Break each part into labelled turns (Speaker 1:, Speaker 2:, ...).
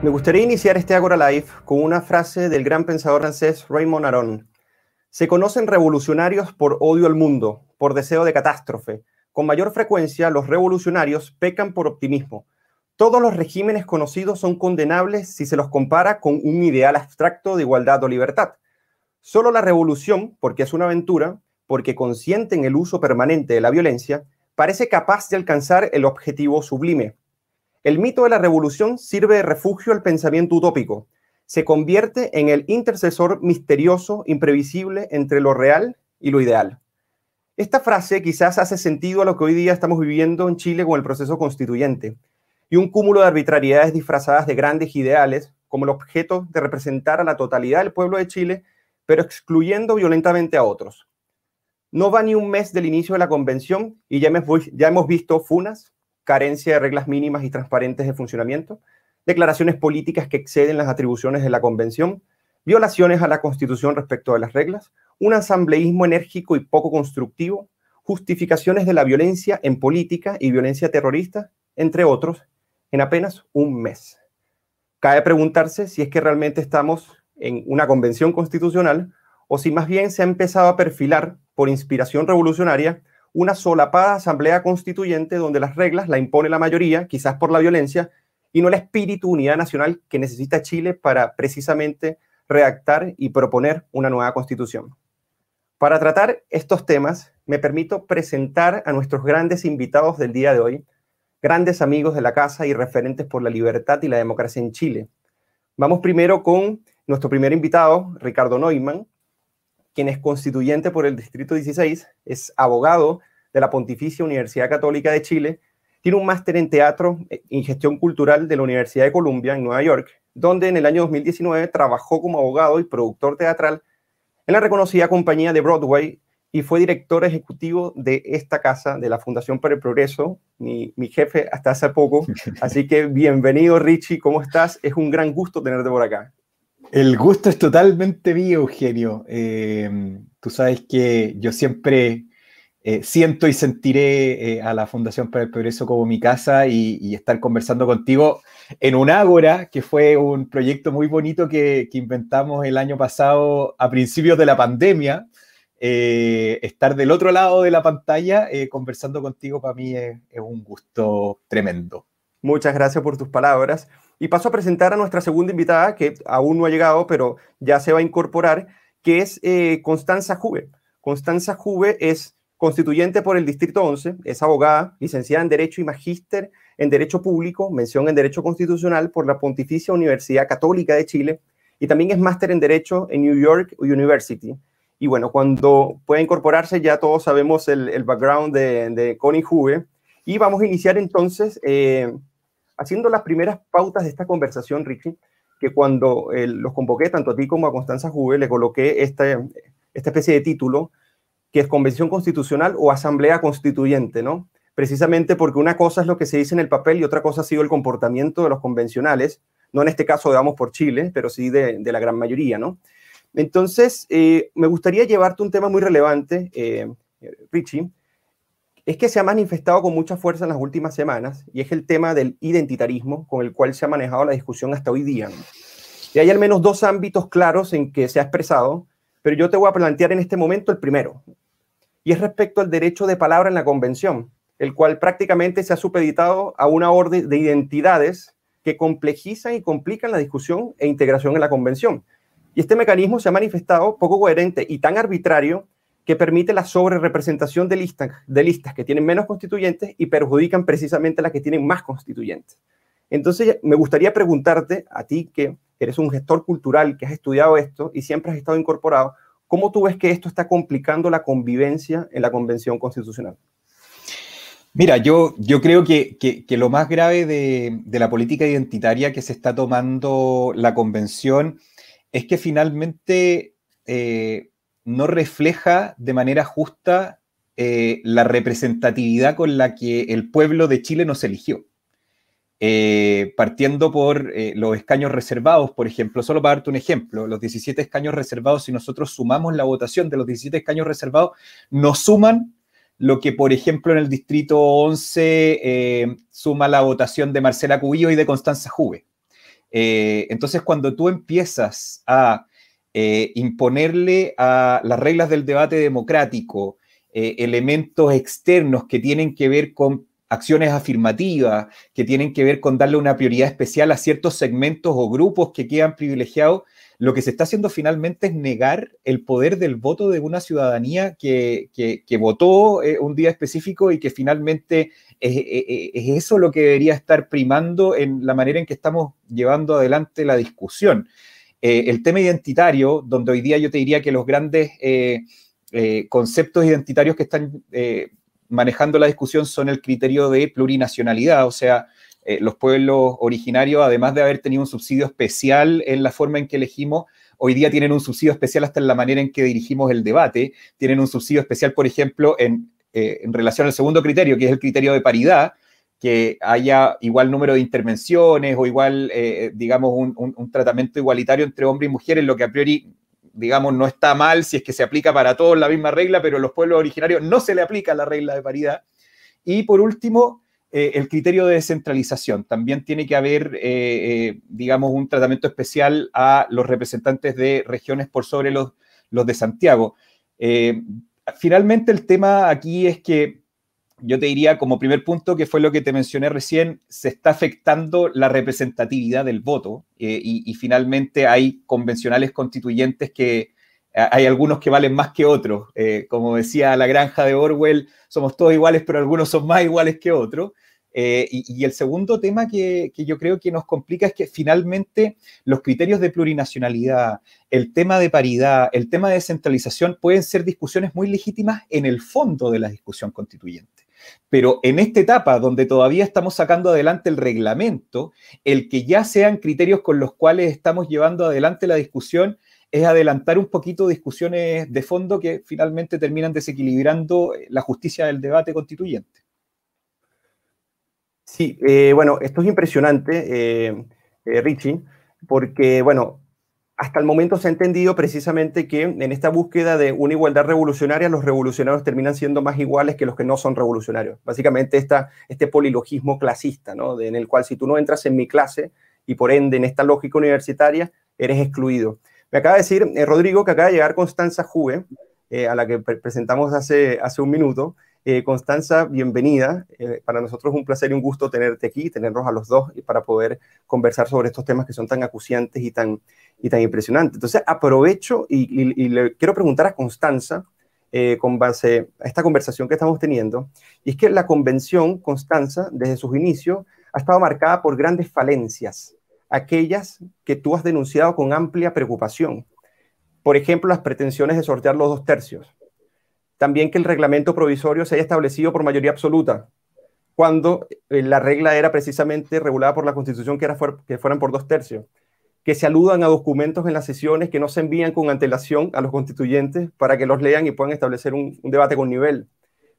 Speaker 1: Me gustaría iniciar este Agora Live con una frase del gran pensador francés Raymond Aron. Se conocen revolucionarios por odio al mundo, por deseo de catástrofe. Con mayor frecuencia, los revolucionarios pecan por optimismo. Todos los regímenes conocidos son condenables si se los compara con un ideal abstracto de igualdad o libertad. Solo la revolución, porque es una aventura, porque consiente en el uso permanente de la violencia, parece capaz de alcanzar el objetivo sublime. El mito de la revolución sirve de refugio al pensamiento utópico. Se convierte en el intercesor misterioso, imprevisible entre lo real y lo ideal. Esta frase quizás hace sentido a lo que hoy día estamos viviendo en Chile con el proceso constituyente y un cúmulo de arbitrariedades disfrazadas de grandes ideales como el objeto de representar a la totalidad del pueblo de Chile, pero excluyendo violentamente a otros. No va ni un mes del inicio de la convención y ya hemos, visto funas, carencia de reglas mínimas y transparentes de funcionamiento, declaraciones políticas que exceden las atribuciones de la convención, violaciones a la constitución respecto de las reglas, un asambleísmo enérgico y poco constructivo, justificaciones de la violencia en política y violencia terrorista, entre otros, en apenas un mes. Cabe preguntarse si es que realmente estamos en una convención constitucional o si más bien se ha empezado a perfilar, por inspiración revolucionaria, una solapada asamblea constituyente donde las reglas la impone la mayoría, quizás por la violencia, y no el espíritu unidad nacional que necesita Chile para precisamente redactar y proponer una nueva constitución. Para tratar estos temas, me permito presentar a nuestros grandes invitados del día de hoy, grandes amigos de la casa y referentes por la libertad y la democracia en Chile. Vamos primero con nuestro primer invitado, Ricardo Neumann, quien es constituyente por el Distrito 16, es abogado de la Pontificia Universidad Católica de Chile, tiene un máster en teatro y gestión cultural de la Universidad de Columbia en Nueva York, donde en el año 2019 trabajó como abogado y productor teatral en la reconocida compañía de Broadway y fue director ejecutivo de esta casa, de la Fundación para el Progreso, mi, jefe hasta hace poco. Así que bienvenido Richie, ¿cómo estás? Es un gran gusto tenerte por acá.
Speaker 2: El gusto es totalmente mío, Eugenio. Eh, tú sabes que yo siempre eh, siento y sentiré eh, a la Fundación para el Progreso como mi casa y, estar conversando contigo en un Ágora, que fue un proyecto muy bonito que, inventamos el año pasado a principios de la pandemia estar del otro lado de la pantalla conversando contigo para mí es, un gusto tremendo.
Speaker 1: Muchas gracias por tus palabras. Y paso a presentar a nuestra segunda invitada, que aún no ha llegado, pero ya se va a incorporar, que es eh, Constanza Juve. Constanza Juve es constituyente por el Distrito 11, es abogada, licenciada en Derecho y magíster en Derecho Público, mención en Derecho Constitucional por la Pontificia Universidad Católica de Chile, y también es máster en Derecho en New York University. Y bueno, cuando pueda incorporarse, ya todos sabemos el, background de, Connie Juve. Y vamos a iniciar entonces eh, haciendo las primeras pautas de esta conversación, Richie, que cuando los convoqué, tanto a ti como a Constanza Juve, le coloqué esta, esta especie de título, que es Convención Constitucional o Asamblea Constituyente, ¿no? Precisamente porque una cosa es lo que se dice en el papel y otra cosa ha sido el comportamiento de los convencionales, no en este caso, digamos, por Chile, pero sí de, de la gran mayoría, ¿no? Entonces, eh, me gustaría llevarte un tema muy relevante, eh, Richie, es que se ha manifestado con mucha fuerza en las últimas semanas y es el tema del identitarismo con el cual se ha manejado la discusión hasta hoy día. Y hay al menos dos ámbitos claros en que se ha expresado, pero yo te voy a plantear en este momento el primero, y es respecto al derecho de palabra en la convención, el cual prácticamente se ha supeditado a una orden de identidades que complejizan y complican la discusión e integración en la convención. Y este mecanismo se ha manifestado poco coherente y tan arbitrario que permite la sobrerepresentación de listas, de listas que tienen menos constituyentes y perjudican precisamente a las que tienen más constituyentes. Entonces, me gustaría preguntarte a ti, que eres un gestor cultural, que has estudiado esto y siempre has estado incorporado, ¿cómo tú ves que esto está complicando la convivencia en la Convención Constitucional?
Speaker 2: Mira, yo, yo creo que, que, lo más grave de, de, la política identitaria que se está tomando la Convención es que finalmente eh, no refleja de manera justa eh, la representatividad con la que el pueblo de Chile nos eligió. Eh, partiendo por los escaños reservados, por ejemplo, solo para darte un ejemplo, los 17 escaños reservados, si nosotros sumamos la votación de los 17 escaños reservados, nos suman lo que, por ejemplo, en el distrito 11 suma la votación de Marcela Cubillo y de Constanza Juve. entonces, cuando tú empiezas a imponerle a las reglas del debate democrático elementos externos que tienen que ver con acciones afirmativas, que tienen que ver con darle una prioridad especial a ciertos segmentos o grupos que quedan privilegiados, lo que se está haciendo finalmente es negar el poder del voto de una ciudadanía que, votó eh, un día específico y que finalmente es, eso lo que debería estar primando en la manera en que estamos llevando adelante la discusión. Eh, el tema identitario, donde hoy día yo te diría que los grandes eh, conceptos identitarios que están manejando la discusión son el criterio de plurinacionalidad, o sea, eh, los pueblos originarios, además de haber tenido un subsidio especial en la forma en que elegimos, hoy día tienen un subsidio especial hasta en la manera en que dirigimos el debate, tienen un subsidio especial, por ejemplo, en, eh, relación al segundo criterio, que es el criterio de paridad, que haya igual número de intervenciones o igual, eh, digamos, un, un, tratamiento igualitario entre hombres y mujeres, lo que a priori digamos, no está mal si es que se aplica para todos la misma regla, pero a los pueblos originarios no se le aplica la regla de paridad. Y por último, eh, el criterio de descentralización. También tiene que haber, eh, eh, digamos, un tratamiento especial a los representantes de regiones por sobre los, los de Santiago. finalmente, el tema aquí es que yo te diría como primer punto, que fue lo que te mencioné recién, se está afectando la representatividad del voto eh, y, finalmente hay convencionales constituyentes que hay algunos que valen más que otros. Eh, como decía la granja de Orwell, somos todos iguales, pero algunos son más iguales que otros. Eh, y, el segundo tema que, que, yo creo que nos complica es que finalmente los criterios de plurinacionalidad, el tema de paridad, el tema de descentralización pueden ser discusiones muy legítimas en el fondo de la discusión constituyente. Pero en esta etapa donde todavía estamos sacando adelante el reglamento, el que ya sean criterios con los cuales estamos llevando adelante la discusión es adelantar un poquito discusiones de fondo que finalmente terminan desequilibrando la justicia del debate constituyente.
Speaker 1: Sí, eh, bueno, esto es impresionante, eh, eh, Richie, porque, bueno, hasta el momento se ha entendido precisamente que en esta búsqueda de una igualdad revolucionaria, los revolucionarios terminan siendo más iguales que los que no son revolucionarios. Básicamente este polilogismo clasista, ¿no? en el cual si tú no entras en mi clase y por ende en esta lógica universitaria, eres excluido. Me acaba de decir eh, Rodrigo que acaba de llegar Constanza Juve, eh, a la que presentamos hace, hace un minuto, eh, Constanza, bienvenida. Eh, para nosotros es un placer y un gusto tenerte aquí, tenernos a los dos y para poder conversar sobre estos temas que son tan acuciantes y tan, y tan impresionantes. Entonces, aprovecho y, le quiero preguntar a Constanza, eh, con base a esta conversación que estamos teniendo, y es que la convención, Constanza, desde sus inicios, ha estado marcada por grandes falencias, aquellas que tú has denunciado con amplia preocupación. Por ejemplo, las pretensiones de sortear los dos tercios también que el reglamento provisorio se haya establecido por mayoría absoluta, cuando eh, la regla era precisamente regulada por la Constitución que, era que fueran por dos tercios, que se aludan a documentos en las sesiones que no se envían con antelación a los constituyentes para que los lean y puedan establecer un, debate con nivel.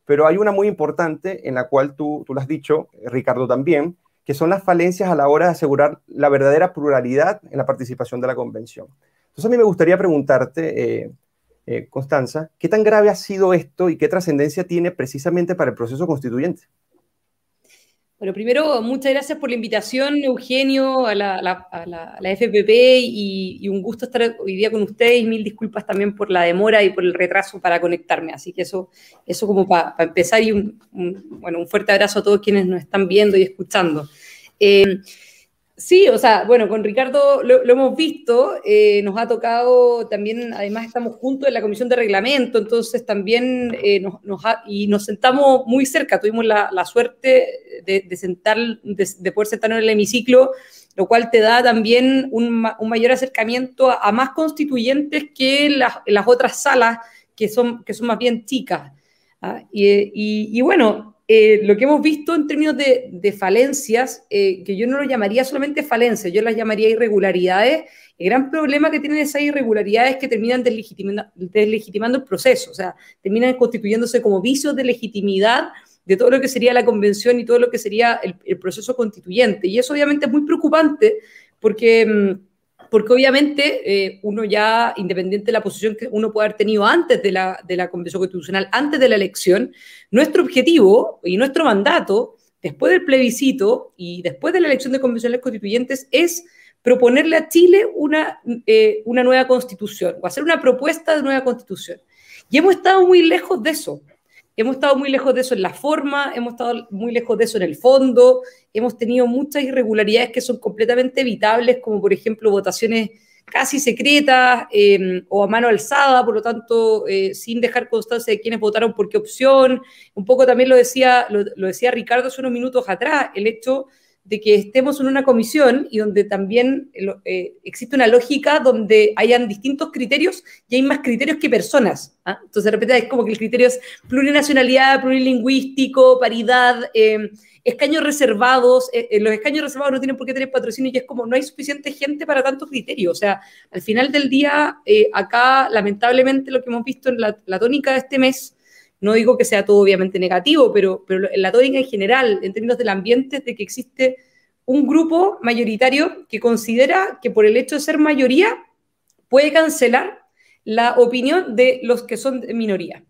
Speaker 1: Pero hay una muy importante en la cual tú, tú lo has dicho, Ricardo, también, que son las falencias a la hora de asegurar la verdadera pluralidad en la participación de la convención. Entonces a mí me gustaría preguntarte, eh, eh, Constanza, ¿qué tan grave ha sido esto y qué trascendencia tiene precisamente para el proceso constituyente?
Speaker 3: Bueno, primero, muchas gracias por la invitación, Eugenio, a la, FPP y, un gusto estar hoy día con ustedes. Mil disculpas también por la demora y por el retraso para conectarme. Así que eso, eso como para empezar y un, bueno, un fuerte abrazo a todos quienes nos están viendo y escuchando. Eh, Sí, o sea, bueno, con Ricardo lo, hemos visto, eh, nos ha tocado también, además estamos juntos en la comisión de reglamento, entonces también eh, nos, y nos sentamos muy cerca, tuvimos la, suerte de, sentar, de, poder sentarnos en el hemiciclo, lo cual te da también un, mayor acercamiento a, más constituyentes que las, las otras salas que son, que son más bien chicas. ¿ah? y bueno, eh, lo que hemos visto en términos de, falencias, eh, que yo no lo llamaría solamente falencias, yo las llamaría irregularidades, el gran problema que tienen esas irregularidades es que terminan deslegitimando, el proceso, o sea, terminan constituyéndose como vicios de legitimidad de todo lo que sería la convención y todo lo que sería el, proceso constituyente. Y eso obviamente es muy preocupante porque... Porque obviamente eh, uno ya, independiente de la posición que uno puede haber tenido antes de la, de la Convención Constitucional, antes de la elección, nuestro objetivo y nuestro mandato, después del plebiscito y después de la elección de convencionales constituyentes, es proponerle a Chile una, eh, una nueva constitución o hacer una propuesta de nueva constitución. Y hemos estado muy lejos de eso. Hemos estado muy lejos de eso en la forma, hemos estado muy lejos de eso en el fondo, hemos tenido muchas irregularidades que son completamente evitables, como por ejemplo votaciones casi secretas em, o a mano alzada, por lo tanto, eh, sin dejar constancia de quiénes votaron por qué opción. Un poco también lo decía, lo, decía Ricardo hace unos minutos atrás, el hecho de que estemos en una comisión y donde también eh, existe una lógica donde hayan distintos criterios y hay más criterios que personas. ¿ah? Entonces, de repente es como que el criterio es plurinacionalidad, plurilingüístico, paridad. Em, escaños reservados, eh, eh, los escaños reservados no tienen por qué tener patrocinio y es como no hay suficiente gente para tantos criterios. O sea, al final del día, eh, acá lamentablemente lo que hemos visto en la, tónica de este mes, no digo que sea todo obviamente negativo, pero, pero la tónica en general, en términos del ambiente, de que existe un grupo mayoritario que considera que por el hecho de ser mayoría puede cancelar la opinión de los que son minoría.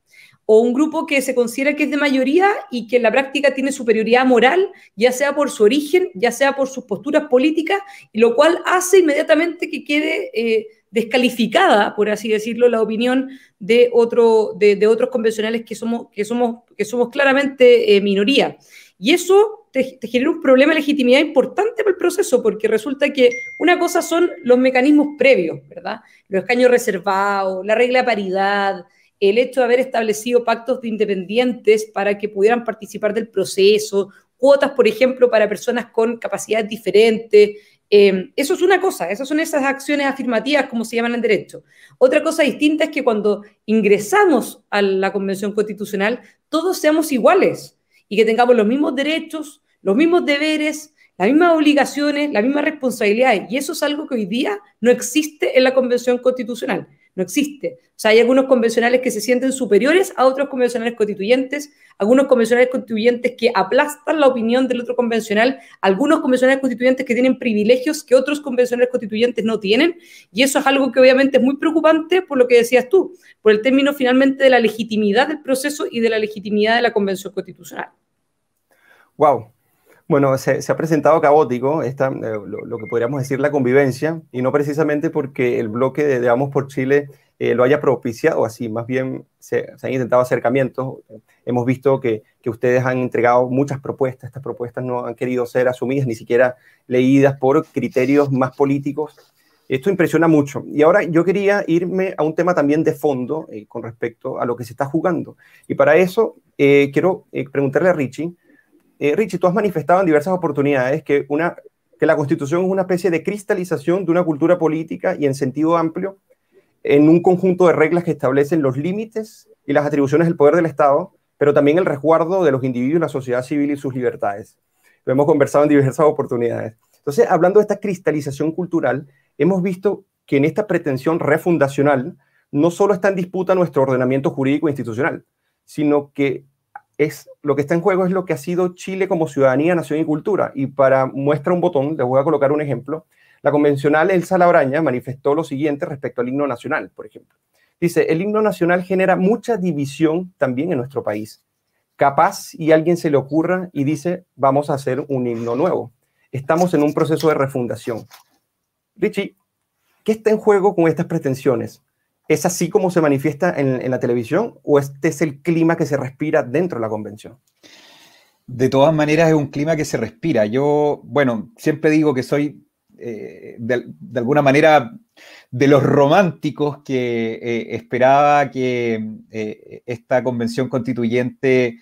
Speaker 3: O un grupo que se considera que es de mayoría y que en la práctica tiene superioridad moral, ya sea por su origen, ya sea por sus posturas políticas, lo cual hace inmediatamente que quede eh, descalificada, por así decirlo, la opinión de, otro, de, otros convencionales que somos, que somos, que somos claramente eh, minoría. Y eso te, genera un problema de legitimidad importante para el proceso, porque resulta que una cosa son los mecanismos previos, ¿verdad? Los escaños reservados, la regla de paridad, el hecho de haber establecido pactos de independientes para que pudieran participar del proceso, cuotas, por ejemplo, para personas con capacidades diferentes. Eh, eso es una cosa, esas son esas acciones afirmativas, como se llaman en derecho. Otra cosa distinta es que cuando ingresamos a la Convención Constitucional, todos seamos iguales y que tengamos los mismos derechos, los mismos deberes, las mismas obligaciones, las mismas responsabilidades. Y eso es algo que hoy día no existe en la Convención Constitucional no existe. O sea, hay algunos convencionales que se sienten superiores a otros convencionales constituyentes, algunos convencionales constituyentes que aplastan la opinión del otro convencional, algunos convencionales constituyentes que tienen privilegios que otros convencionales constituyentes no tienen, y eso es algo que obviamente es muy preocupante por lo que decías tú, por el término finalmente de la legitimidad del proceso y de la legitimidad de la convención constitucional.
Speaker 1: Wow, bueno, se, ha presentado caótico esta, eh, lo, que podríamos decir la convivencia, y no precisamente porque el bloque de, Vamos por Chile eh, lo haya propiciado así, más bien se, han intentado acercamientos. Hemos visto que, que, ustedes han entregado muchas propuestas, estas propuestas no han querido ser asumidas, ni siquiera leídas por criterios más políticos. Esto impresiona mucho. Y ahora yo quería irme a un tema también de fondo eh, con respecto a lo que se está jugando. Y para eso quiero preguntarle a Richie, eh, Richie, tú has manifestado en diversas oportunidades que, una, que la constitución es una especie de cristalización de una cultura política y en sentido amplio en un conjunto de reglas que establecen los límites y las atribuciones del poder del Estado, pero también el resguardo de los individuos, la sociedad civil y sus libertades. Lo hemos conversado en diversas oportunidades. Entonces, hablando de esta cristalización cultural, hemos visto que en esta pretensión refundacional no solo está en disputa nuestro ordenamiento jurídico e institucional, sino que es lo que está en juego es lo que ha sido Chile como ciudadanía, nación y cultura. Y para muestra un botón, les voy a colocar un ejemplo. La convencional Elsa Labraña manifestó lo siguiente respecto al himno nacional, por ejemplo. Dice, el himno nacional genera mucha división también en nuestro país. Capaz y alguien se le ocurra y dice, vamos a hacer un himno nuevo. Estamos en un proceso de refundación. Richie, ¿qué está en juego con estas pretensiones? ¿Es así como se manifiesta en, la televisión o este es el clima que se respira dentro de la convención?
Speaker 2: De todas maneras es un clima que se respira. Yo, bueno, siempre digo que soy eh, de, alguna manera de los románticos que eh, esperaba que eh, esta convención constituyente,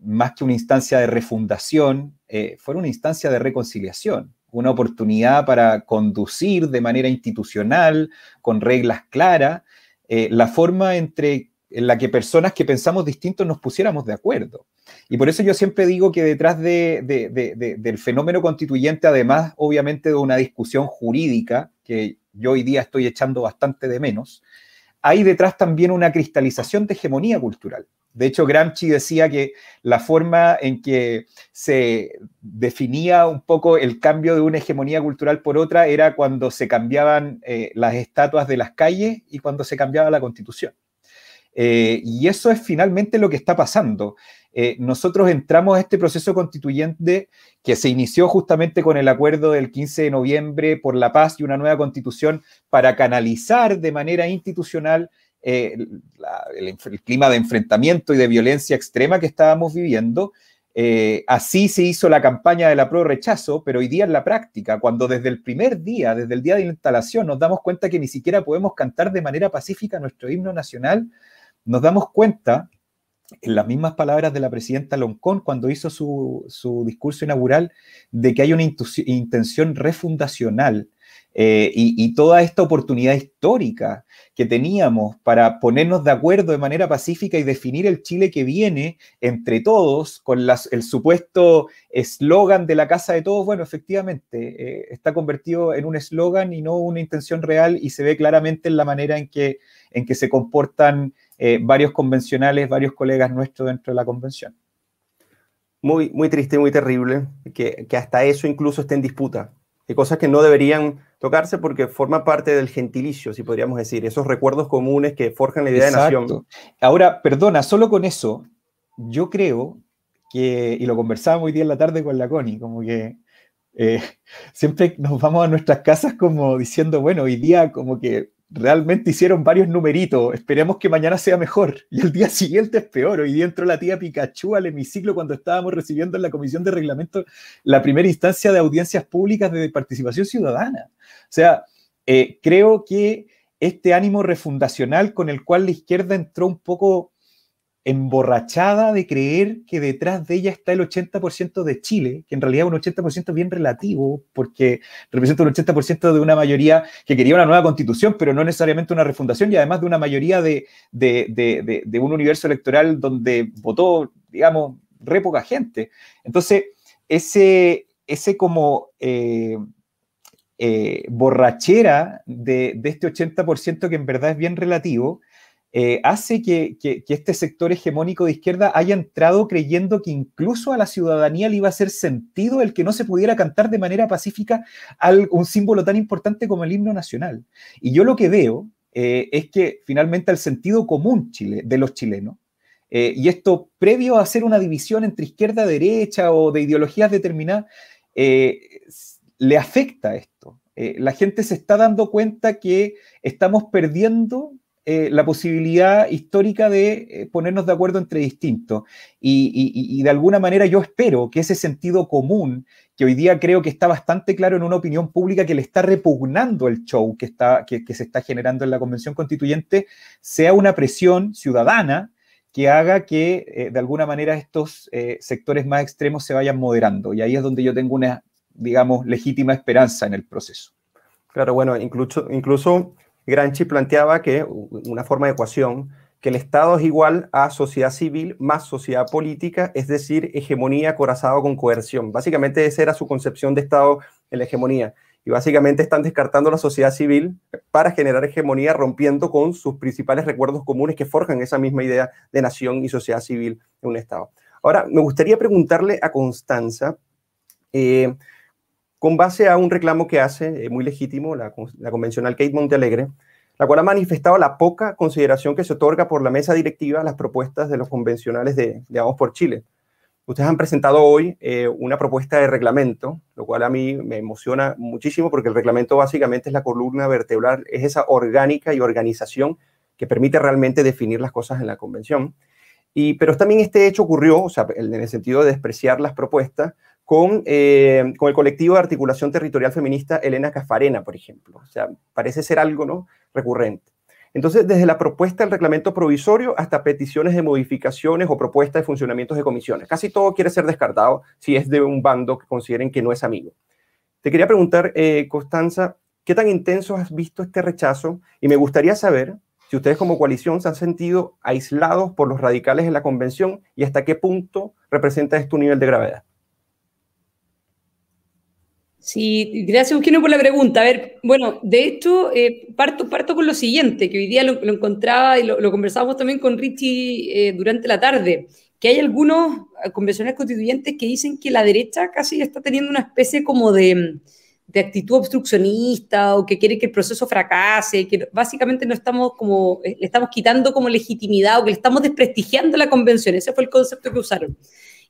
Speaker 2: más que una instancia de refundación, fuera una instancia de reconciliación una oportunidad para conducir de manera institucional, con reglas claras, eh, la forma entre, en la que personas que pensamos distintos nos pusiéramos de acuerdo. Y por eso yo siempre digo que detrás del fenómeno constituyente, además obviamente de una discusión jurídica, que yo hoy día estoy echando bastante de menos, hay detrás también una cristalización de hegemonía cultural. De hecho, Gramsci decía que la forma en que se definía un poco el cambio de una hegemonía cultural por otra era cuando se cambiaban eh, las estatuas de las calles y cuando se cambiaba la constitución. Eh, y eso es finalmente lo que está pasando. Eh, nosotros entramos a este proceso constituyente que se inició justamente con el acuerdo del 15 de noviembre por la paz y una nueva constitución para canalizar de manera institucional eh, el, clima de enfrentamiento y de violencia extrema que estábamos viviendo. así se hizo la campaña de la pro rechazo, pero hoy día en la práctica, cuando desde el primer día, desde el día de la instalación, nos damos cuenta que ni siquiera podemos cantar de manera pacífica nuestro himno nacional, nos damos cuenta, en las mismas palabras de la presidenta Loncón cuando hizo su, discurso inaugural, de que hay una intención refundacional eh, y, toda esta oportunidad histórica que teníamos para ponernos de acuerdo de manera pacífica y definir el Chile que viene entre todos, con el supuesto eslogan de la Casa de Todos, bueno, efectivamente, eh, está convertido en un eslogan y no una intención real y se ve claramente en la manera en que, en que se comportan eh, varios convencionales, varios colegas nuestros dentro de la convención.
Speaker 1: Muy, muy triste, muy terrible, que, hasta eso incluso esté en disputa. Hay cosas que no deberían tocarse porque forma parte del gentilicio, si podríamos decir, esos recuerdos comunes que forjan la idea de nación.
Speaker 2: Ahora, perdona, solo con eso, yo creo que, y lo conversábamos hoy día en la tarde con la Connie, como que eh, siempre nos vamos a nuestras casas como diciendo, bueno, hoy día como que realmente hicieron varios numeritos, esperemos que mañana sea mejor. Y el día siguiente es peor. Hoy día entró la tía Pikachu al hemiciclo cuando estábamos recibiendo en la Comisión de Reglamento la primera instancia de audiencias públicas de participación ciudadana. O sea, eh, creo que este ánimo refundacional con el cual la izquierda entró un poco emborrachada de creer que detrás de ella está el 80% de Chile, que en realidad es un 80% bien relativo, porque representa un 80% de una mayoría que quería una nueva constitución, pero no necesariamente una refundación, y además de una mayoría de, un universo electoral donde votó, digamos, re poca gente. Entonces, ese, ese como... Eh, eh, borrachera de, de, este 80% que en verdad es bien relativo, eh, hace que, este sector hegemónico de izquierda haya entrado creyendo que incluso a la ciudadanía le iba a hacer sentido el que no se pudiera cantar de manera pacífica un símbolo tan importante como el himno nacional. Y yo lo que veo eh, es que finalmente el sentido común Chile, de los chilenos, eh, y esto previo a hacer una división entre izquierda-derecha o de ideologías determinadas, le afecta esto. la gente se está dando cuenta que estamos perdiendo eh, la posibilidad histórica de eh, ponernos de acuerdo entre distintos. Y, de alguna manera yo espero que ese sentido común, que hoy día creo que está bastante claro en una opinión pública que le está repugnando el show que, está, que, se está generando en la Convención Constituyente, sea una presión ciudadana que haga que eh, de alguna manera estos sectores más extremos se vayan moderando. Y ahí es donde yo tengo una, digamos, legítima esperanza en el proceso.
Speaker 1: Claro, bueno, incluso, incluso Granchi planteaba que una forma de ecuación, que el Estado es igual a sociedad civil más sociedad política, es decir, hegemonía corazado con coerción. Básicamente esa era su concepción de Estado en la hegemonía. Y básicamente están descartando la sociedad civil para generar hegemonía, rompiendo con sus principales recuerdos comunes que forjan esa misma idea de nación y sociedad civil en un Estado. Ahora, me gustaría preguntarle a Constanza, eh, con base a un reclamo que hace, eh, muy legítimo, la, convencional Kate Montealegre, la cual ha manifestado la poca consideración que se otorga por la mesa directiva a las propuestas de los convencionales de, de por Chile. Ustedes han presentado hoy eh, una propuesta de reglamento, lo cual a mí me emociona muchísimo porque el reglamento básicamente es la columna vertebral, es esa orgánica y organización que permite realmente definir las cosas en la convención. Y, pero también este hecho ocurrió, o sea, en el sentido de despreciar las propuestas, con, eh, con el colectivo de articulación territorial feminista Elena Cafarena, por ejemplo. O sea, parece ser algo ¿no? recurrente. Entonces, desde la propuesta del reglamento provisorio hasta peticiones de modificaciones o propuestas de funcionamientos de comisiones. Casi todo quiere ser descartado si es de un bando que consideren que no es amigo. Te quería preguntar, eh, Constanza, ¿qué tan intenso has visto este rechazo? Y me gustaría saber si ustedes como coalición se han sentido aislados por los radicales en la convención y hasta qué punto representa esto un nivel de gravedad.
Speaker 3: Sí, gracias Eugenio por la pregunta. A ver, bueno, de hecho, eh, parto, parto con lo siguiente, que hoy día lo, encontraba y lo, lo, conversábamos también con Richie eh, durante la tarde, que hay algunos convencionales constituyentes que dicen que la derecha casi está teniendo una especie como de, de actitud obstruccionista o que quiere que el proceso fracase, que básicamente no estamos como, le estamos quitando como legitimidad o que le estamos desprestigiando la convención. Ese fue el concepto que usaron.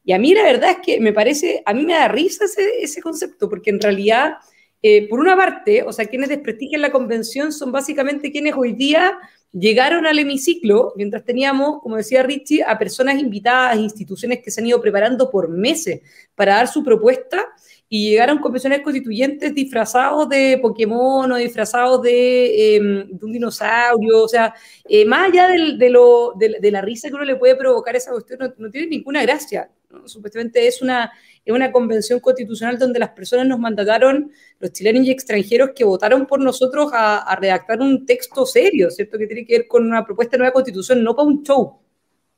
Speaker 3: Y a mí la verdad es que me parece, a mí me da risa ese, ese concepto, porque en realidad, eh, por una parte, o sea, quienes desprestigian la convención son básicamente quienes hoy día llegaron al hemiciclo, mientras teníamos, como decía Richie, a personas invitadas, instituciones que se han ido preparando por meses para dar su propuesta y llegaron convenciones constituyentes disfrazados de Pokémon o disfrazados de, em, un dinosaurio, o sea, eh, más allá de, lo, de, la risa que uno le puede provocar esa cuestión, no, tiene ninguna gracia. Supuestamente es una, es una convención constitucional donde las personas nos mandataron, los chilenos y extranjeros que votaron por nosotros a, redactar un texto serio, ¿cierto? Que tiene que ver con una propuesta de nueva constitución, no para un show.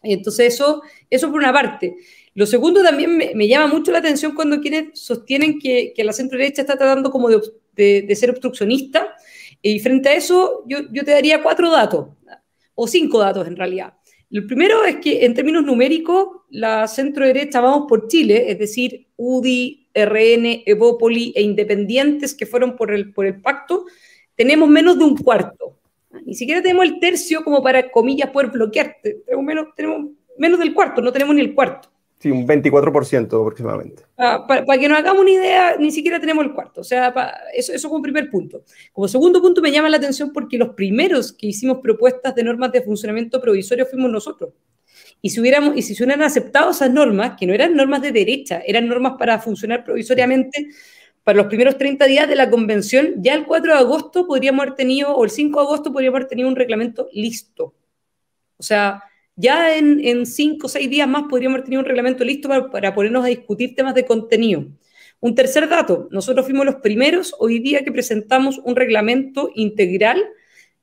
Speaker 3: Entonces eso, eso por una parte. Lo segundo también me, llama mucho la atención cuando quienes sostienen que, que la centro derecha está tratando como de, ser obstruccionista. Y frente a eso, yo, te daría cuatro datos, o cinco datos en realidad. El primero es que en términos numéricos, la centro derecha vamos por Chile, es decir, UDI, RN, Evópoli e independientes que fueron por el, por el pacto, tenemos menos de un cuarto. Ni siquiera tenemos el tercio como para, comillas, poder bloquearte. Tenemos menos, tenemos menos del cuarto, no tenemos ni el cuarto.
Speaker 1: Sí, un 24% aproximadamente.
Speaker 3: Ah, para, que nos hagamos una idea, ni siquiera tenemos el cuarto. O sea, eso, eso como primer punto. Como segundo punto, me llama la atención porque los primeros que hicimos propuestas de normas de funcionamiento provisorio fuimos nosotros. Y si, hubiéramos, y si se hubieran aceptado esas normas, que no eran normas de derecha, eran normas para funcionar provisoriamente para los primeros 30 días de la convención, ya el 4 de agosto podríamos haber tenido, o el 5 de agosto podríamos haber tenido un reglamento listo. O sea, ya en, cinco o seis días más podríamos haber tenido un reglamento listo para, ponernos a discutir temas de contenido. Un tercer dato, nosotros fuimos los primeros hoy día que presentamos un reglamento integral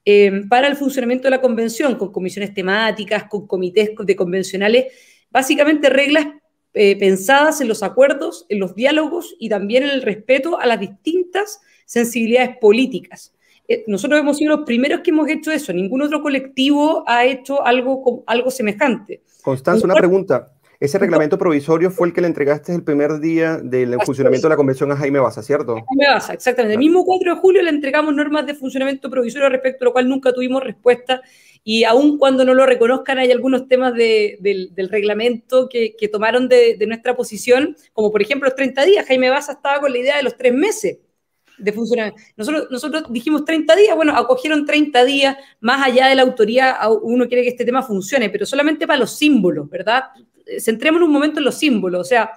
Speaker 3: eh, para el funcionamiento de la convención, con comisiones temáticas, con comités de convencionales, básicamente reglas eh, pensadas en los acuerdos, en los diálogos y también en el respeto a las distintas sensibilidades políticas. Eh, nosotros hemos sido los primeros que hemos hecho eso, ningún otro colectivo ha hecho algo, algo semejante.
Speaker 1: Constanza, una pregunta. Ese reglamento provisorio fue el que le entregaste el primer día del funcionamiento de la convención a Jaime Baza, ¿cierto?
Speaker 3: Jaime Baza, exactamente. El mismo 4 de julio le entregamos normas de funcionamiento provisorio respecto a lo cual nunca tuvimos respuesta y aun cuando no lo reconozcan hay algunos temas del, reglamento que, tomaron de, de, nuestra posición, como por ejemplo los 30 días. Jaime Baza estaba con la idea de los tres meses de funcionamiento. Nosotros, dijimos 30 días, bueno, acogieron 30 días, más allá de la autoría, uno quiere que este tema funcione, pero solamente para los símbolos, ¿verdad? Centrémonos un momento en los símbolos, o sea,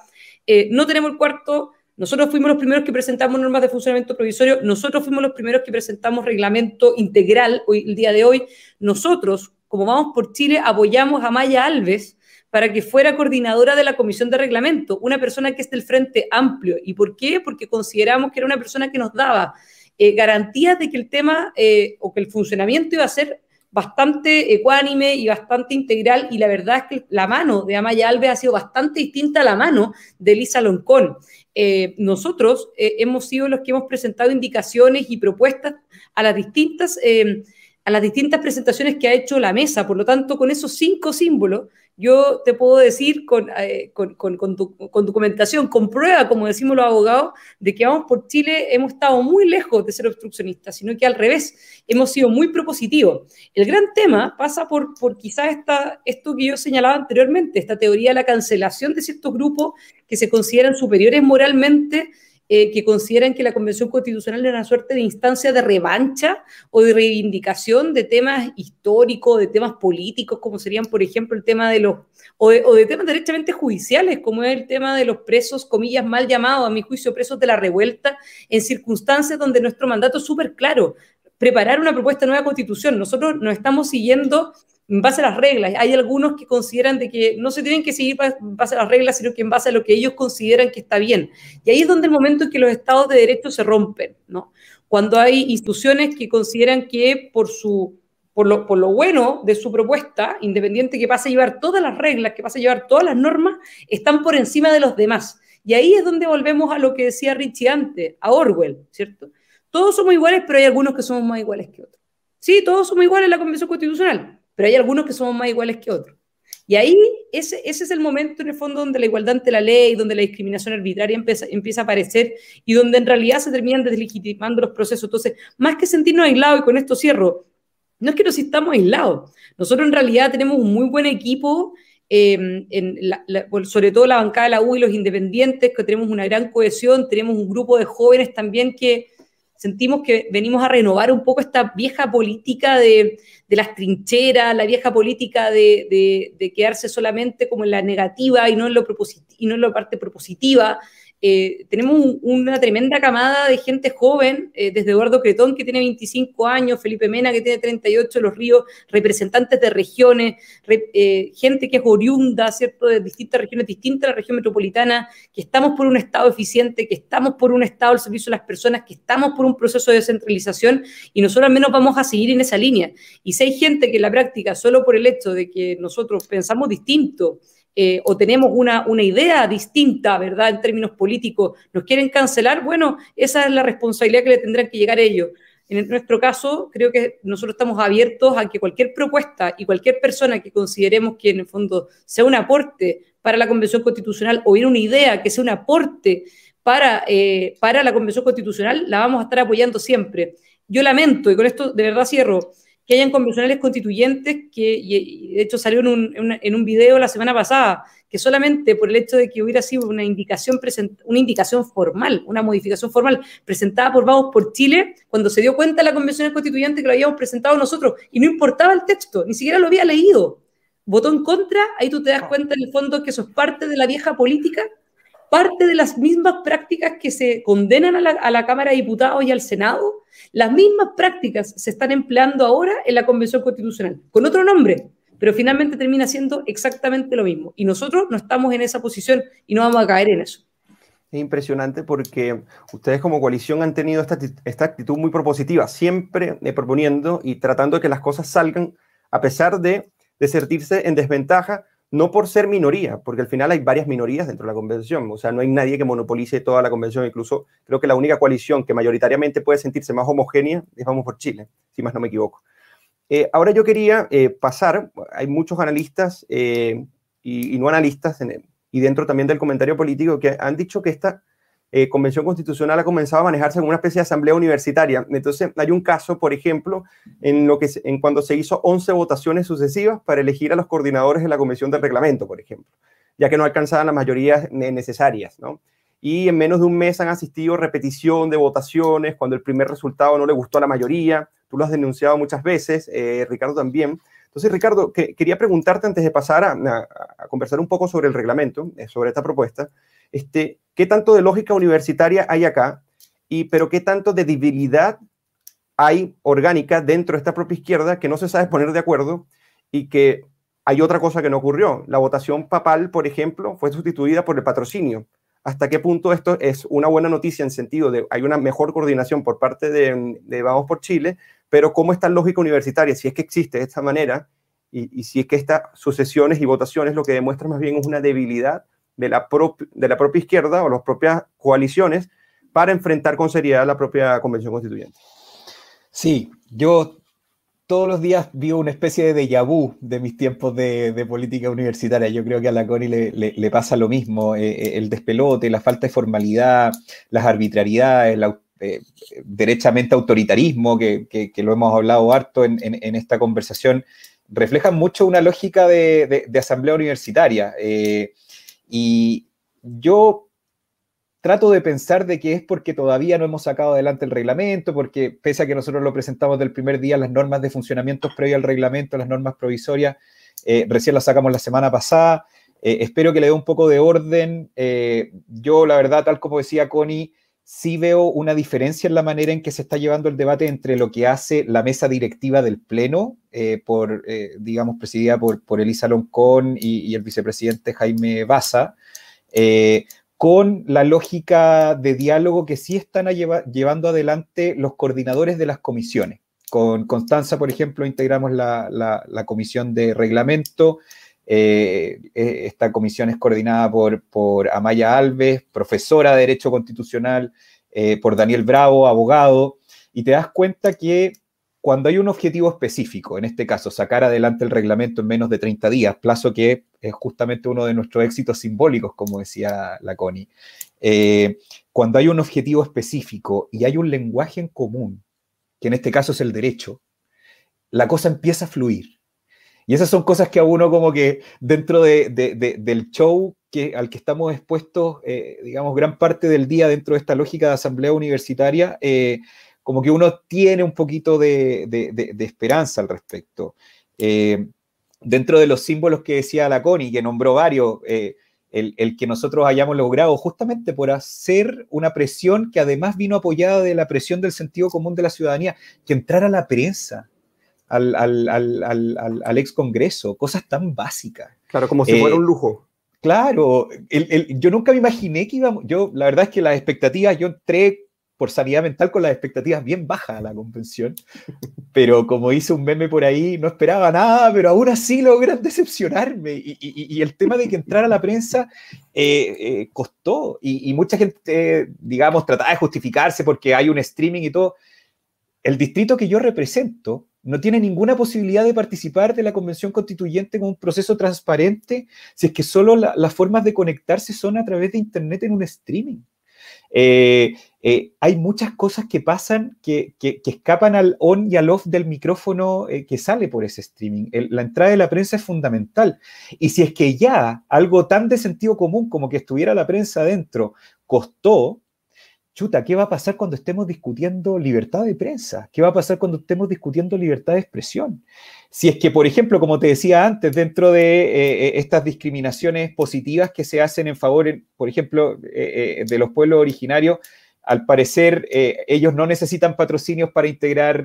Speaker 3: eh, no tenemos el cuarto, nosotros fuimos los primeros que presentamos normas de funcionamiento provisorio, nosotros fuimos los primeros que presentamos reglamento integral hoy, el día de hoy, nosotros, como vamos por Chile, apoyamos a Maya Alves, para que fuera coordinadora de la comisión de reglamento, una persona que es del Frente Amplio. ¿Y por qué? Porque consideramos que era una persona que nos daba eh, garantías de que el tema eh, o que el funcionamiento iba a ser bastante ecuánime y bastante integral y la verdad es que la mano de Amaya Alves ha sido bastante distinta a la mano de Elisa Loncón. Eh, nosotros hemos sido los que hemos presentado indicaciones y propuestas a las distintas a las distintas presentaciones que ha hecho la mesa. Por lo tanto, con esos cinco símbolos, yo te puedo decir con, eh, con, con, con, documentación, con prueba, como decimos los abogados, de que vamos por Chile, hemos estado muy lejos de ser obstruccionistas, sino que al revés, hemos sido muy propositivos. El gran tema pasa por, por quizás esta, esto que yo señalaba anteriormente, esta teoría de la cancelación de ciertos grupos que se consideran superiores moralmente eh, que consideran que la Convención Constitucional es una suerte de instancia de revancha o de reivindicación de temas históricos, de temas políticos, como serían, por ejemplo, el tema de los, o de, temas derechamente judiciales, como es el tema de los presos, comillas, mal llamados, a mi juicio, presos de la revuelta, en circunstancias donde nuestro mandato es súper claro, preparar una propuesta de nueva constitución. Nosotros no estamos siguiendo en base a las reglas. Hay algunos que consideran de que no se tienen que seguir en base a las reglas, sino que en base a lo que ellos consideran que está bien. Y ahí es donde el momento en que los estados de derecho se rompen, ¿no? Cuando hay instituciones que consideran que por su por lo, por lo bueno de su propuesta, independiente que pase a llevar todas las reglas, que pase a llevar todas las normas, están por encima de los demás. Y ahí es donde volvemos a lo que decía Richie antes, a Orwell, ¿cierto? Todos somos iguales, pero hay algunos que somos más iguales que otros. Sí, todos somos iguales en la Convención Constitucional, pero hay algunos que somos más iguales que otros. Y ahí ese, ese es el momento en el fondo donde la igualdad ante la ley, donde la discriminación arbitraria empieza, empieza a aparecer y donde en realidad se terminan deslegitimando los procesos. Entonces, más que sentirnos aislados, y con esto cierro, no es que nos sintamos aislados. Nosotros en realidad tenemos un muy buen equipo Em, sobre todo la bancada de la U y los independientes, que tenemos una gran cohesión, tenemos un grupo de jóvenes también que sentimos que venimos a renovar un poco esta vieja política de, las trincheras, la vieja política de, quedarse solamente como en la negativa y no en, lo y no en la parte propositiva. Eh, tenemos una tremenda camada de gente joven, eh, desde Eduardo Cretón, que tiene 25 años, Felipe Mena, que tiene 38, Los Ríos, representantes de regiones, eh, gente que es oriunda, ¿cierto?, de distintas regiones distintas a la región metropolitana, que estamos por un Estado eficiente, que estamos por un Estado al servicio de las personas, que estamos por un proceso de descentralización y nosotros al menos vamos a seguir en esa línea. Y si hay gente que en la práctica, solo por el hecho de que nosotros pensamos distinto, eh, o tenemos una, una, idea distinta, ¿verdad?, en términos políticos, nos quieren cancelar, bueno, esa es la responsabilidad que le tendrán que llegar a ellos. En nuestro caso, creo que nosotros estamos abiertos a que cualquier propuesta y cualquier persona que consideremos que en el fondo sea un aporte para la Convención Constitucional o bien una idea que sea un aporte para, eh, para la Convención Constitucional, la vamos a estar apoyando siempre. Yo lamento, y con esto de verdad cierro, que hayan convencionales constituyentes, que y de hecho salió en un, en un video la semana pasada, que solamente por el hecho de que hubiera sido una indicación, una indicación formal, una modificación formal presentada por Vamos por Chile, cuando se dio cuenta la convención constituyente que lo habíamos presentado nosotros, y no importaba el texto, ni siquiera lo había leído, votó en contra, ahí tú te das cuenta en el fondo que eso es parte de la vieja política parte de las mismas prácticas que se condenan a la, Cámara de Diputados y al Senado, las mismas prácticas se están empleando ahora en la Convención Constitucional, con otro nombre, pero finalmente termina siendo exactamente lo mismo. Y nosotros no estamos en esa posición y no vamos a caer en eso.
Speaker 1: Es impresionante porque ustedes como coalición han tenido esta, actitud muy propositiva, siempre eh, proponiendo y tratando de que las cosas salgan a pesar de, de sentirse en desventaja no por ser minoría, porque al final hay varias minorías dentro de la convención, o sea, no hay nadie que monopolice toda la convención, incluso creo que la única coalición que mayoritariamente puede sentirse más homogénea es Vamos por Chile, si más no me equivoco. Eh, ahora yo quería eh, pasar, hay muchos analistas eh, y, no analistas, y dentro también del comentario político, que han dicho que esta eh, convención constitucional ha comenzado a manejarse como una especie de asamblea universitaria. Entonces, hay un caso, por ejemplo, en, lo que, en cuando se hizo 11 votaciones sucesivas para elegir a los coordinadores de la Comisión del Reglamento, por ejemplo, ya que no alcanzaban las mayorías necesarias, ¿no? Y en menos de un mes han asistido repetición de votaciones cuando el primer resultado no le gustó a la mayoría. Tú lo has denunciado muchas veces, eh, Ricardo también. Entonces, Ricardo, que, quería preguntarte antes de pasar a, conversar un poco sobre el reglamento, eh, sobre esta propuesta, este, ¿Qué tanto de lógica universitaria hay acá? Y, pero ¿qué tanto de debilidad hay orgánica dentro de esta propia izquierda que no se sabe poner de acuerdo y que hay otra cosa que no ocurrió? La votación papal, por ejemplo, fue sustituida por el patrocinio. ¿Hasta qué punto esto es una buena noticia en sentido de hay una mejor coordinación por parte de, Vamos por Chile, pero cómo está lógica universitaria? Si es que existe de esta manera y, y si es que estas sucesiones y votaciones lo que demuestran más bien es una debilidad de la, de la propia izquierda o las propias coaliciones para enfrentar con seriedad la propia convención constituyente.
Speaker 2: Sí, yo todos los días vivo una especie de déjà vu de mis tiempos de, política universitaria. Yo creo que a la CONI le, pasa lo mismo, eh, eh, el despelote, la falta de formalidad, las arbitrariedades, el eh, derechamente autoritarismo, que, lo hemos hablado harto en, esta conversación, reflejan mucho una lógica de, asamblea universitaria. Y yo trato de pensar de que es porque todavía no hemos sacado adelante el reglamento, porque pese a que nosotros lo presentamos del primer día, las normas de funcionamiento previo al reglamento, las normas provisorias, eh, recién las sacamos la semana pasada. Eh, espero que le dé un poco de orden. Eh, yo, la verdad, tal como decía Connie, sí veo una diferencia en la manera en que se está llevando el debate entre lo que hace la mesa directiva del Pleno, eh, por, eh, digamos, presidida por, Elisa Loncón y, el vicepresidente Jaime Baza, eh, con la lógica de diálogo que sí están llevando adelante los coordinadores de las comisiones. Con Constanza, por ejemplo, integramos la comisión de reglamento, eh, eh, esta comisión es coordinada por, Amaya Alves, profesora de Derecho Constitucional, eh, por Daniel Bravo, abogado, y te das cuenta que cuando hay un objetivo específico, en este caso, sacar adelante el reglamento en menos de 30 días, plazo que es justamente uno de nuestros éxitos simbólicos, como decía la Connie, cuando hay un objetivo específico y hay un lenguaje en común, que en este caso es el derecho, la cosa empieza a fluir. Y esas son cosas que a uno como que dentro del show que, al que estamos expuestos, eh, digamos, gran parte del día dentro de esta lógica de asamblea universitaria, eh, como que uno tiene un poquito de, esperanza al respecto. Eh, dentro de los símbolos que decía la que nombró varios, eh, el, que nosotros hayamos logrado justamente por hacer una presión que además vino apoyada de la presión del sentido común de la ciudadanía, que entrara la prensa al, al, ex Congreso, cosas tan básicas.
Speaker 1: Claro, como si fuera eh, un lujo.
Speaker 2: Claro, yo nunca me imaginé que íbamos, yo la verdad es que las expectativas, yo entré por sanidad mental con las expectativas bien bajas a la convención, pero como hice un meme por ahí, no esperaba nada, pero aún así logran decepcionarme. Y, el tema de que entrara la prensa eh, eh, costó, y, mucha gente, digamos, trataba de justificarse porque hay un streaming y todo. El distrito que yo represento no tiene ninguna posibilidad de participar de la convención constituyente con un proceso transparente si es que solo las formas de conectarse son a través de Internet en un streaming. Eh, eh, hay muchas cosas que pasan que, escapan al on y al off del micrófono eh, que sale por ese streaming. la entrada de la prensa es fundamental. Y si es que ya algo tan de sentido común como que estuviera la prensa adentro costó, chuta, ¿qué va a pasar cuando estemos discutiendo libertad de prensa? ¿Qué va a pasar cuando estemos discutiendo libertad de expresión? Si es que, por ejemplo, como te decía antes, dentro de eh, eh, estas discriminaciones positivas que se hacen en favor, por ejemplo, eh, de los pueblos originarios, al parecer ellos no necesitan patrocinios para integrar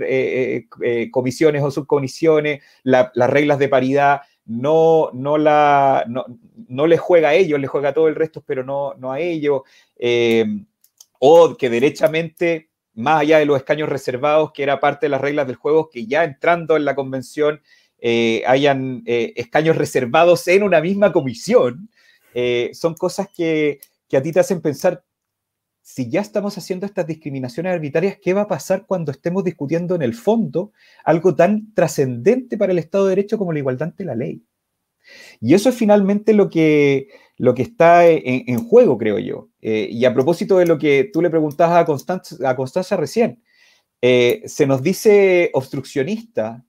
Speaker 2: comisiones o subcomisiones, las reglas de paridad no, no, la, no, les juega a ellos, les juega a todo el resto, pero no, no a ellos o que derechamente, más allá de los escaños reservados, que era parte de las reglas del juego, que ya entrando en la convención eh, hayan eh, escaños reservados en una misma comisión, eh, son cosas que, que a ti te hacen pensar, si ya estamos haciendo estas discriminaciones arbitrarias, ¿qué va a pasar cuando estemos discutiendo en el fondo algo tan trascendente para el Estado de Derecho como la igualdad ante la ley? Y eso es finalmente lo que, lo que está en, juego, creo yo. Eh, y a propósito de lo que tú le preguntabas a Constanza, a Constanza recién, eh, se nos dice obstruccionista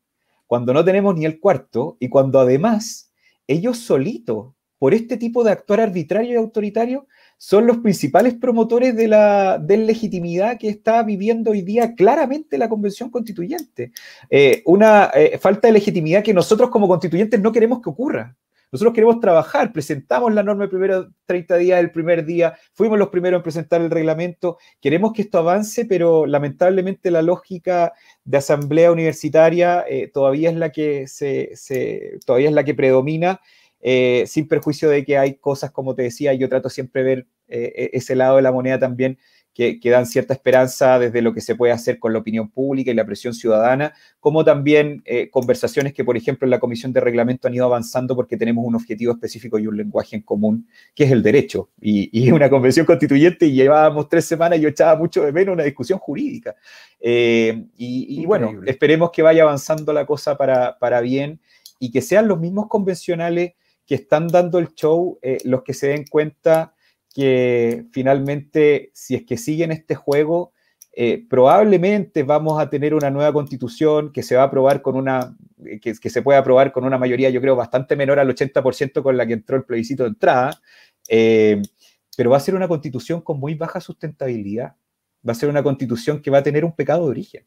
Speaker 2: cuando no tenemos ni el cuarto y cuando además ellos solitos, por este tipo de actuar arbitrario y autoritario, son los principales promotores de la legitimidad que está viviendo hoy día claramente la Convención Constituyente. Eh, una falta de legitimidad que nosotros como constituyentes no queremos que ocurra. Nosotros queremos trabajar, presentamos la norma el primero 30 días del primer día, fuimos los primeros en presentar el reglamento, queremos que esto avance, pero lamentablemente la lógica de asamblea universitaria eh, todavía es la que se, todavía es la que predomina. Eh, sin perjuicio de que hay cosas, como te decía, yo trato siempre de ver eh, e-, ese lado de la moneda también, que, dan cierta esperanza desde lo que se puede hacer con la opinión pública y la presión ciudadana, como también eh, conversaciones que, por ejemplo, en la Comisión de Reglamento han ido avanzando porque tenemos un objetivo específico y un lenguaje en común, que es el derecho. Y, una convención constituyente y llevábamos tres semanas y yo echaba mucho de menos una discusión jurídica. Eh, y, bueno, esperemos que vaya avanzando la cosa para, para bien y que sean los mismos convencionales que están dando el show eh, los que se den cuenta que finalmente, si es que siguen este juego, eh, probablemente vamos a tener una nueva constitución que se va a aprobar con una, que, se puede aprobar con una mayoría, yo creo, bastante menor al 80% con la que entró el plebiscito de entrada, eh, pero va a ser una constitución con muy baja sustentabilidad, va a ser una constitución que va a tener un pecado de origen.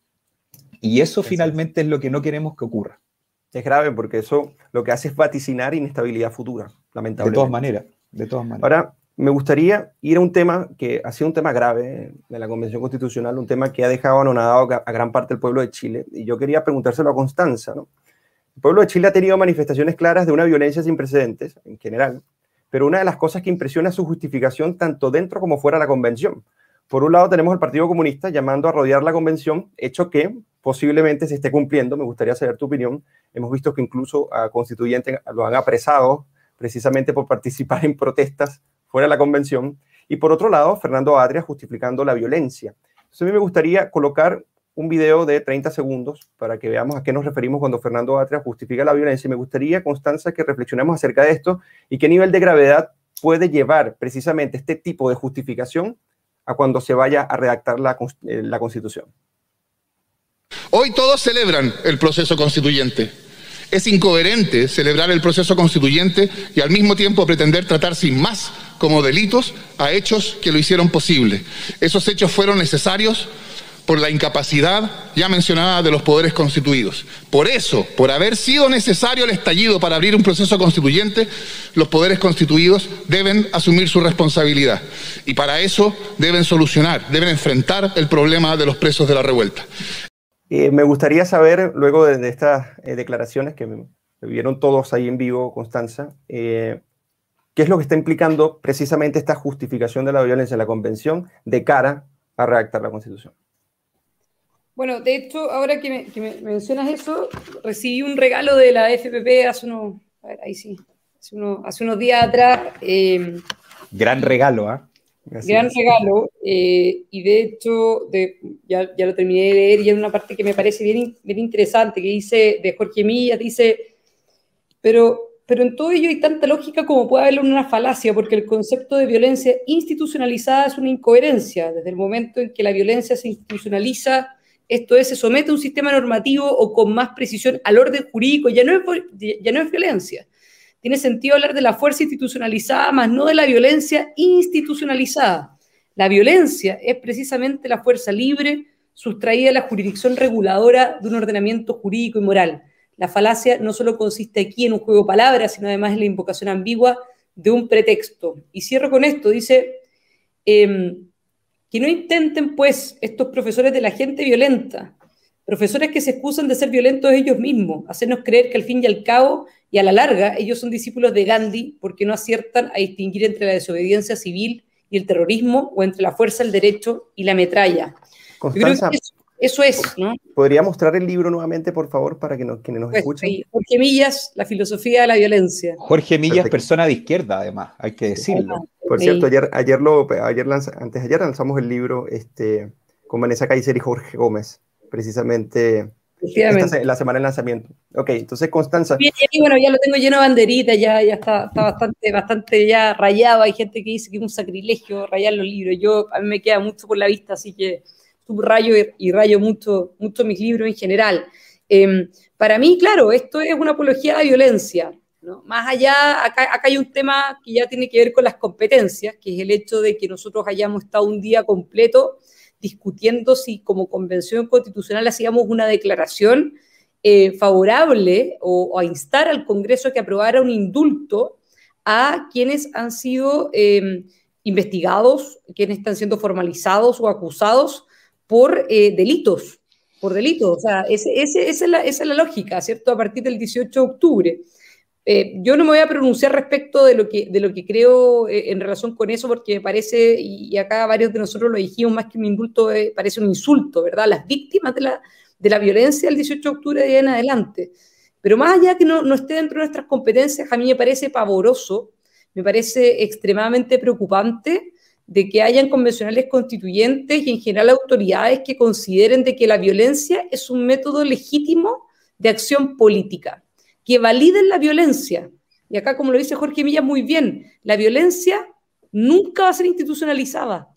Speaker 2: Y eso finalmente es lo que no queremos que ocurra.
Speaker 1: Es grave porque eso lo que hace es vaticinar inestabilidad futura, lamentablemente.
Speaker 2: De todas maneras, de todas maneras.
Speaker 1: Ahora, me gustaría ir a un tema que ha sido un tema grave de la Convención Constitucional, un tema que ha dejado anonadado a gran parte del pueblo de Chile. Y yo quería preguntárselo a Constanza. ¿no? El pueblo de Chile ha tenido manifestaciones claras de una violencia sin precedentes, en general, pero una de las cosas que impresiona es su justificación tanto dentro como fuera de la Convención. Por un lado tenemos al Partido Comunista llamando a rodear la Convención, hecho que posiblemente se esté cumpliendo. Me gustaría saber tu opinión. Hemos visto que incluso a constituyentes lo han apresado precisamente por participar en protestas fuera de la convención. Y por otro lado, Fernando Adria justificando la violencia. Entonces a mí me gustaría colocar un video de 30 segundos para que veamos a qué nos referimos cuando Fernando Atria justifica la violencia. Me gustaría, Constanza, que reflexionemos acerca de esto y qué nivel de gravedad puede llevar precisamente este tipo de justificación a cuando se vaya a redactar la, eh, la Constitución.
Speaker 4: Hoy todos celebran el proceso constituyente. Es incoherente celebrar el proceso constituyente y al mismo tiempo pretender tratar sin más como delitos a hechos que lo hicieron posible. Esos hechos fueron necesarios por la incapacidad ya mencionada de los poderes constituidos. Por eso, por haber sido necesario el estallido para abrir un proceso constituyente, los poderes constituidos deben asumir su responsabilidad y para eso deben solucionar, deben enfrentar el problema de los presos de la revuelta.
Speaker 1: Eh, me gustaría saber, luego de, estas eh, declaraciones que me, vieron todos ahí en vivo, Constanza, eh, ¿qué es lo que está implicando precisamente esta justificación de la violencia en la Convención de cara a redactar la Constitución?
Speaker 3: Bueno, de hecho, ahora que me, mencionas eso, recibí un regalo de la FPP hace unos, a ver, ahí sí, hace, unos días atrás.
Speaker 2: Gran regalo, ¿ah?
Speaker 3: Gran regalo, eh, y de hecho ya, ya, lo terminé de leer y hay una parte que me parece bien, bien interesante, que dice, de Jorge Millas, dice, pero, pero en todo ello hay tanta lógica como puede haber una falacia, porque el concepto de violencia institucionalizada es una incoherencia. Desde el momento en que la violencia se institucionaliza, esto es, se somete a un sistema normativo o con más precisión al orden jurídico, ya no es, ya no es violencia tiene sentido hablar de la fuerza institucionalizada, más no de la violencia institucionalizada. La violencia es precisamente la fuerza libre sustraída de la jurisdicción reguladora de un ordenamiento jurídico y moral. La falacia no solo consiste aquí en un juego de palabras, sino además en la invocación ambigua de un pretexto. Y cierro con esto, dice, em, que no intenten pues estos profesores de la gente violenta, profesores que se excusan de ser violentos ellos mismos, hacernos creer que al fin y al cabo y a la larga ellos son discípulos de Gandhi porque no aciertan a distinguir entre la desobediencia civil y el terrorismo o entre la fuerza, el derecho y la metralla.
Speaker 1: Constanza,
Speaker 3: eso, es, ¿no?
Speaker 1: ¿Podría mostrar el libro nuevamente, por favor, para que nos, quienes nos pues, escuchen?
Speaker 3: Jorge Millas, La filosofía de la violencia.
Speaker 2: Jorge Millas, persona de izquierda, además, hay que decirlo.
Speaker 1: Por cierto, ayer, ayer, lo, ayer antes de ayer lanzamos el libro este, con Vanessa Kaiser y Jorge Gómez, precisamente la semana de lanzamiento. Ok, entonces Constanza.
Speaker 3: y bueno, ya lo tengo lleno de banderitas, ya, ya está, está, bastante, bastante ya rayado. Hay gente que dice que es un sacrilegio rayar los libros. Yo, a mí me queda mucho por la vista, así que subrayo y, y rayo mucho, mucho mis libros en general. Em, para mí, claro, esto es una apología a la violencia. ¿no? Más allá, acá, acá hay un tema que ya tiene que ver con las competencias, que es el hecho de que nosotros hayamos estado un día completo discutiendo si como convención constitucional hacíamos una declaración eh, favorable o, a instar al Congreso a que aprobara un indulto a quienes han sido em, investigados, quienes están siendo formalizados o acusados por eh, delitos, por delitos. O sea, esa, es la, esa, es la, lógica, ¿cierto? A partir del 18 de octubre. Eh, yo no me voy a pronunciar respecto de lo que, de lo que creo eh, en relación con eso, porque me parece, y, acá varios de nosotros lo dijimos, más que un indulto, eh, parece un insulto, ¿verdad? Las víctimas de la, de la violencia del 18 de octubre de en adelante. Pero más allá que no, no esté dentro de nuestras competencias, a mí me parece pavoroso, me parece extremadamente preocupante de que hayan convencionales constituyentes y en general autoridades que consideren de que la violencia es un método legítimo de acción política que validen la violencia. Y acá, como lo dice Jorge Milla muy bien, la violencia nunca va a ser institucionalizada.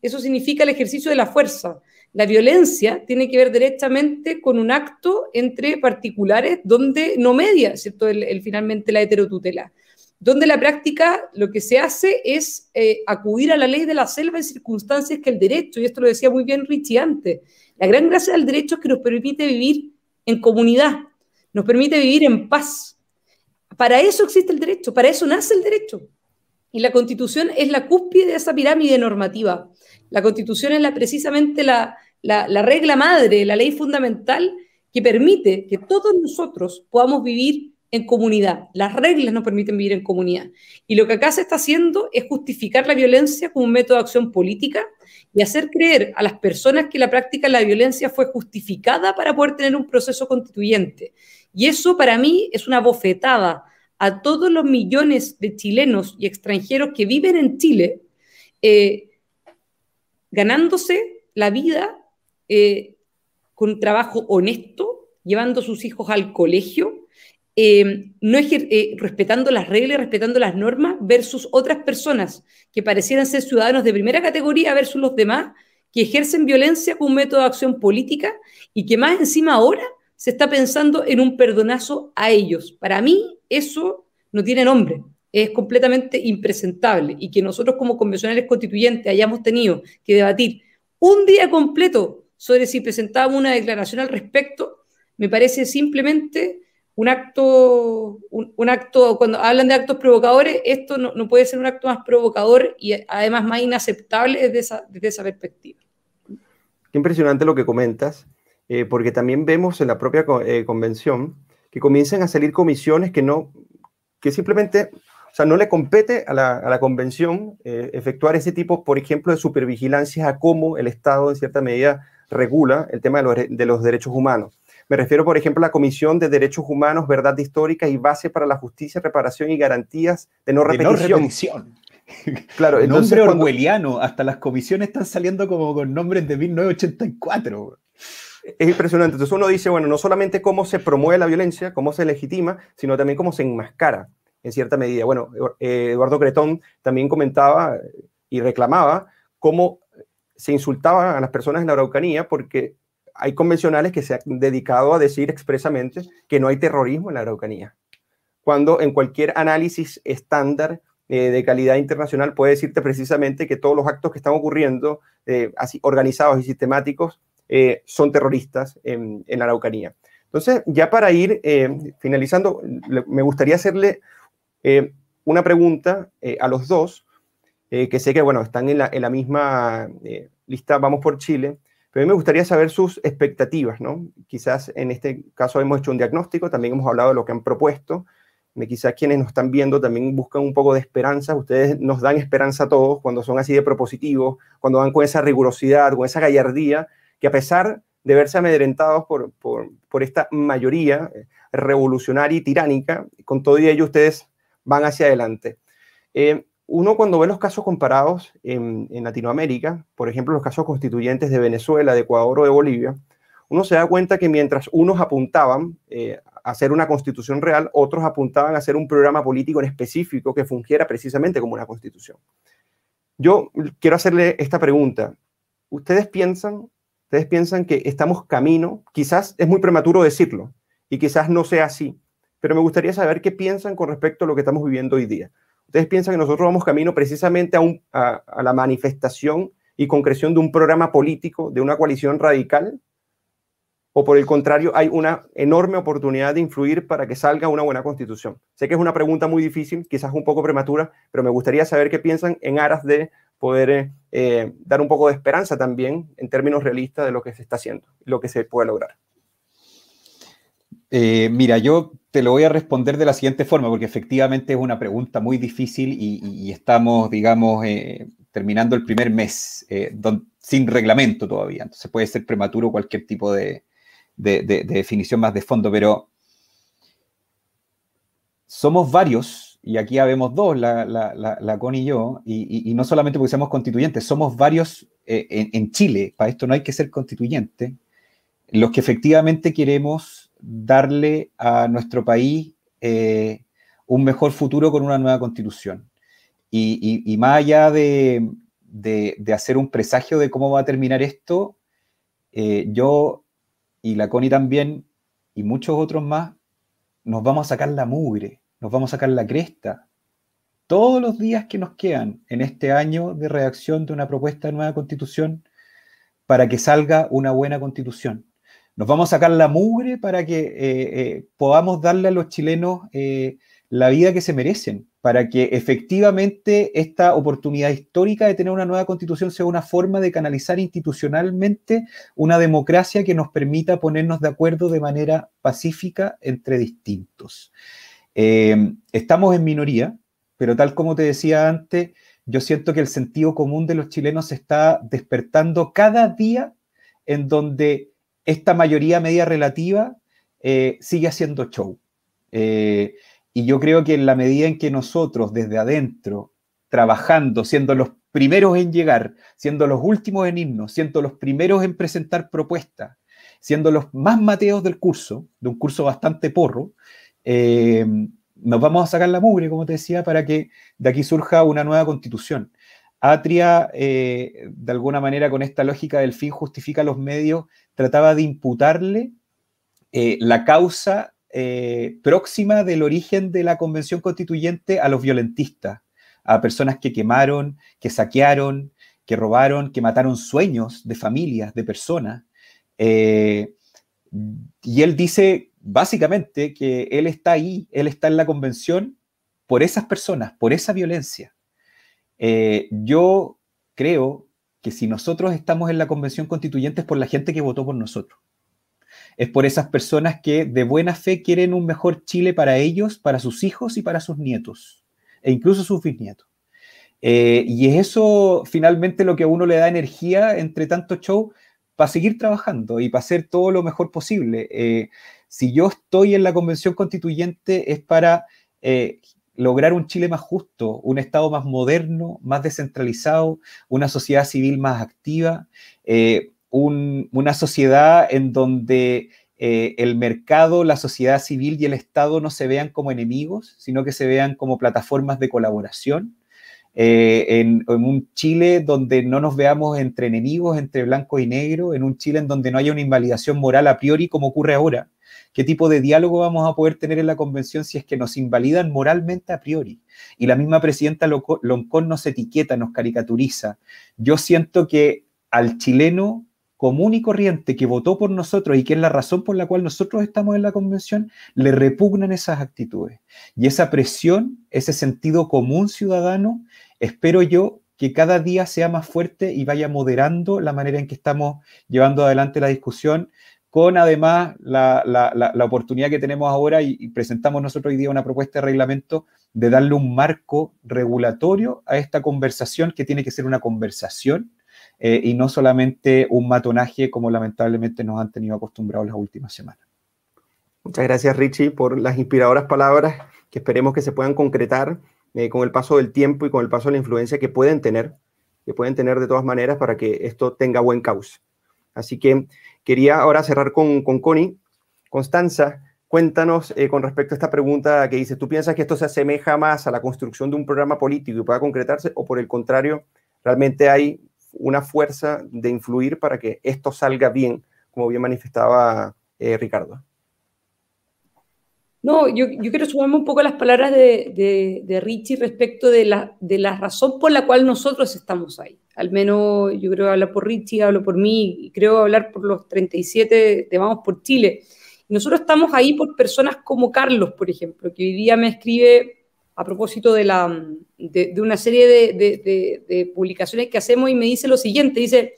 Speaker 3: Eso significa el ejercicio de la fuerza. La violencia tiene que ver directamente con un acto entre particulares donde no media, ¿cierto? El, finalmente la heterotutela. Donde la práctica lo que se hace es eh, acudir a la ley de la selva en circunstancias que el derecho, y esto lo decía muy bien Richie antes, la gran gracia del derecho es que nos permite vivir en comunidad, nos permite vivir en paz. Para eso existe el derecho, para eso nace el derecho. Y la constitución es la cúspide de esa pirámide normativa. La constitución es precisamente la, la, regla madre, la ley fundamental que permite que todos nosotros podamos vivir en comunidad. Las reglas nos permiten vivir en comunidad. Y lo que acá se está haciendo es justificar la violencia como un método de acción política y hacer creer a las personas que la práctica de la violencia fue justificada para poder tener un proceso constituyente. Y eso para mí es una bofetada a todos los millones de chilenos y extranjeros que viven en Chile, eh, ganándose la vida eh, con trabajo honesto, llevando a sus hijos al colegio, eh, no eh, respetando las reglas, respetando las normas, versus otras personas que parecieran ser ciudadanos de primera categoría versus los demás, que ejercen violencia como método de acción política y que más encima ahora se está pensando en un perdonazo a ellos. Para mí eso no tiene nombre, es completamente impresentable y que nosotros como convencionales constituyentes hayamos tenido que debatir un día completo sobre si presentábamos una declaración al respecto, me parece simplemente un acto, un, acto, cuando hablan de actos provocadores, esto no, puede ser un acto más provocador y además más inaceptable desde esa, desde esa perspectiva.
Speaker 1: Qué impresionante lo que comentas. Eh, porque también vemos en la propia eh, convención que comienzan a salir comisiones que no, que simplemente, o sea, no le compete a la, convención eh, efectuar ese tipo, por ejemplo, de supervigilancia a cómo el Estado en cierta medida regula el tema de los, derechos humanos. Me refiero, por ejemplo, a la Comisión de Derechos Humanos, Verdad Histórica y Base para la Justicia, Reparación y Garantías de no repetición.
Speaker 2: Claro, entonces, nombre orwelliano, hasta las comisiones están saliendo como con nombres de 1984
Speaker 1: es impresionante. Entonces uno dice, bueno, no solamente cómo se promueve la violencia, cómo se legitima, sino también cómo se enmascara en cierta medida. Bueno, eh, Eduardo Cretón también comentaba y reclamaba cómo se insultaba a las personas en la Araucanía porque hay convencionales que se han dedicado a decir expresamente que no hay terrorismo en la Araucanía, cuando en cualquier análisis estándar eh, de calidad internacional puede decirte precisamente que todos los actos que están ocurriendo, eh, así organizados y sistemáticos, eh, son terroristas en, la Araucanía. Entonces, ya para ir eh, finalizando, me gustaría hacerle eh, una pregunta a los dos, que sé que, bueno, están en la, en la misma lista, vamos por Chile, pero a mí me gustaría saber sus expectativas, ¿no? Quizás en este caso hemos hecho un diagnóstico, también hemos hablado de lo que han propuesto, quizás quienes nos están viendo también buscan un poco de esperanza. Ustedes nos dan esperanza a todos cuando son así de propositivos, cuando van con esa rigurosidad, con esa gallardía que a pesar de verse amedrentados por, por, esta mayoría eh, revolucionaria y tiránica, con todo ello ustedes van hacia adelante. Eh, uno cuando ve los casos comparados en, Latinoamérica, por ejemplo los casos constituyentes de Venezuela, de Ecuador o de Bolivia, uno se da cuenta que mientras unos apuntaban eh, a hacer una constitución real, otros apuntaban a hacer un programa político en específico que fungiera precisamente como una constitución. Yo quiero hacerle esta pregunta. ¿Ustedes piensan ustedes piensan que estamos camino, quizás es muy prematuro decirlo y quizás no sea así, pero me gustaría saber qué piensan con respecto a lo que estamos viviendo hoy día. ¿Ustedes piensan que nosotros vamos camino precisamente a, a la manifestación y concreción de un programa político, de una coalición radical? ¿O por el contrario, hay una enorme oportunidad de influir para que salga una buena constitución? Sé que es una pregunta muy difícil, quizás un poco prematura, pero me gustaría saber qué piensan en aras de poder eh, dar un poco de esperanza también en términos realistas de lo que se está haciendo, lo que se puede lograr.
Speaker 2: Eh, mira, yo te lo voy a responder de la siguiente forma, porque efectivamente es una pregunta muy difícil y, estamos, digamos, eh, terminando el primer mes sin reglamento todavía. Entonces puede ser prematuro cualquier tipo de definición más de fondo, pero somos varios y aquí habemos dos, la, la, la, Con y yo, y, no solamente porque seamos constituyentes, somos varios eh, en, Chile, para esto no hay que ser constituyente, los que efectivamente queremos darle a nuestro país eh, un mejor futuro con una nueva constitución. Y, más allá de, de, hacer un presagio de cómo va a terminar esto, eh, yo y la Connie también, y muchos otros más, nos vamos a sacar la mugre nos vamos a sacar la cresta. Todos los días que nos quedan en este año de redacción de una propuesta de nueva constitución para que salga una buena constitución. Nos vamos a sacar la mugre para que eh, eh, podamos darle a los chilenos eh, la vida que se merecen, para que efectivamente esta oportunidad histórica de tener una nueva constitución sea una forma de canalizar institucionalmente una democracia que nos permita ponernos de acuerdo de manera pacífica entre distintos. Eh, estamos en minoría, pero tal como te decía antes, yo siento que el sentido común de los chilenos se está despertando cada día en donde esta mayoría media relativa eh, sigue haciendo show. Eh, y yo creo que en la medida en que nosotros desde adentro, trabajando, siendo los primeros en llegar, siendo los últimos en irnos, siendo los primeros en presentar propuestas, siendo los más mateos del curso, de un curso bastante porro, eh, nos vamos a sacar la mugre, como te decía, para que de aquí surja una nueva constitución. Atria, eh, de alguna manera, con esta lógica del fin justifica los medios, trataba de imputarle eh, la causa próxima del origen de la convención constituyente a los violentistas, a personas que quemaron, que saquearon, que robaron, que mataron sueños de familias, de personas. y él dice básicamente que él está ahí, él está en la convención por esas personas, por esa violencia. Eh, yo creo que si nosotros estamos en la convención constituyente es por la gente que votó por nosotros. Es por esas personas que de buena fe quieren un mejor Chile para ellos, para sus hijos y para sus nietos, e incluso sus bisnietos. Eh, y es eso finalmente lo que a uno le da energía entre tanto show para seguir trabajando y para hacer todo lo mejor posible. Eh, si yo estoy en la convención constituyente es para lograr un Chile más justo, un Estado más moderno, más descentralizado, una sociedad civil más activa, eh, una sociedad en donde eh, el mercado, la sociedad civil y el Estado no se vean como enemigos, sino que se vean como plataformas de colaboración. Eh, en, un Chile donde no nos veamos entre enemigos, entre blanco y negro, en un Chile en donde no haya una invalidación moral a priori como ocurre ahora, ¿Qué tipo de diálogo vamos a poder tener en la convención si es que nos invalidan moralmente a priori? Y la misma presidenta Loncón nos etiqueta, nos caricaturiza. Yo siento que al chileno común y corriente que votó por nosotros y que es la razón por la cual nosotros estamos en la convención, le repugnan esas actitudes. Y esa presión, ese sentido común ciudadano, espero yo que cada día sea más fuerte y vaya moderando la manera en que estamos llevando adelante la discusión, con además la, oportunidad que tenemos ahora y, presentamos nosotros hoy día una propuesta de reglamento de darle un marco regulatorio a esta conversación que tiene que ser una conversación eh, y no solamente un matonaje como lamentablemente nos han tenido acostumbrados las últimas semanas.
Speaker 1: Muchas gracias Richie por las inspiradoras palabras que esperemos que se puedan concretar eh, con el paso del tiempo y con el paso de la influencia que pueden tener, que pueden tener de todas maneras para que esto tenga buen cauce. Así que quería ahora cerrar con, con Connie. Constanza, cuéntanos eh, con respecto a esta pregunta que dice, ¿tú piensas que esto se asemeja más a la construcción de un programa político y pueda concretarse o por el contrario, realmente hay una fuerza de influir para que esto salga bien, como bien manifestaba eh, Ricardo?
Speaker 3: No, yo, quiero sumarme un poco a las palabras de, de, Richie respecto de la, de la razón por la cual nosotros estamos ahí. Al menos yo creo hablar por Richie, hablo por mí, y creo hablar por los 37 de Vamos por Chile. nosotros estamos ahí por personas como Carlos, por ejemplo, que hoy día me escribe a propósito de, la, de, de una serie de, publicaciones que hacemos y me dice lo siguiente, dice,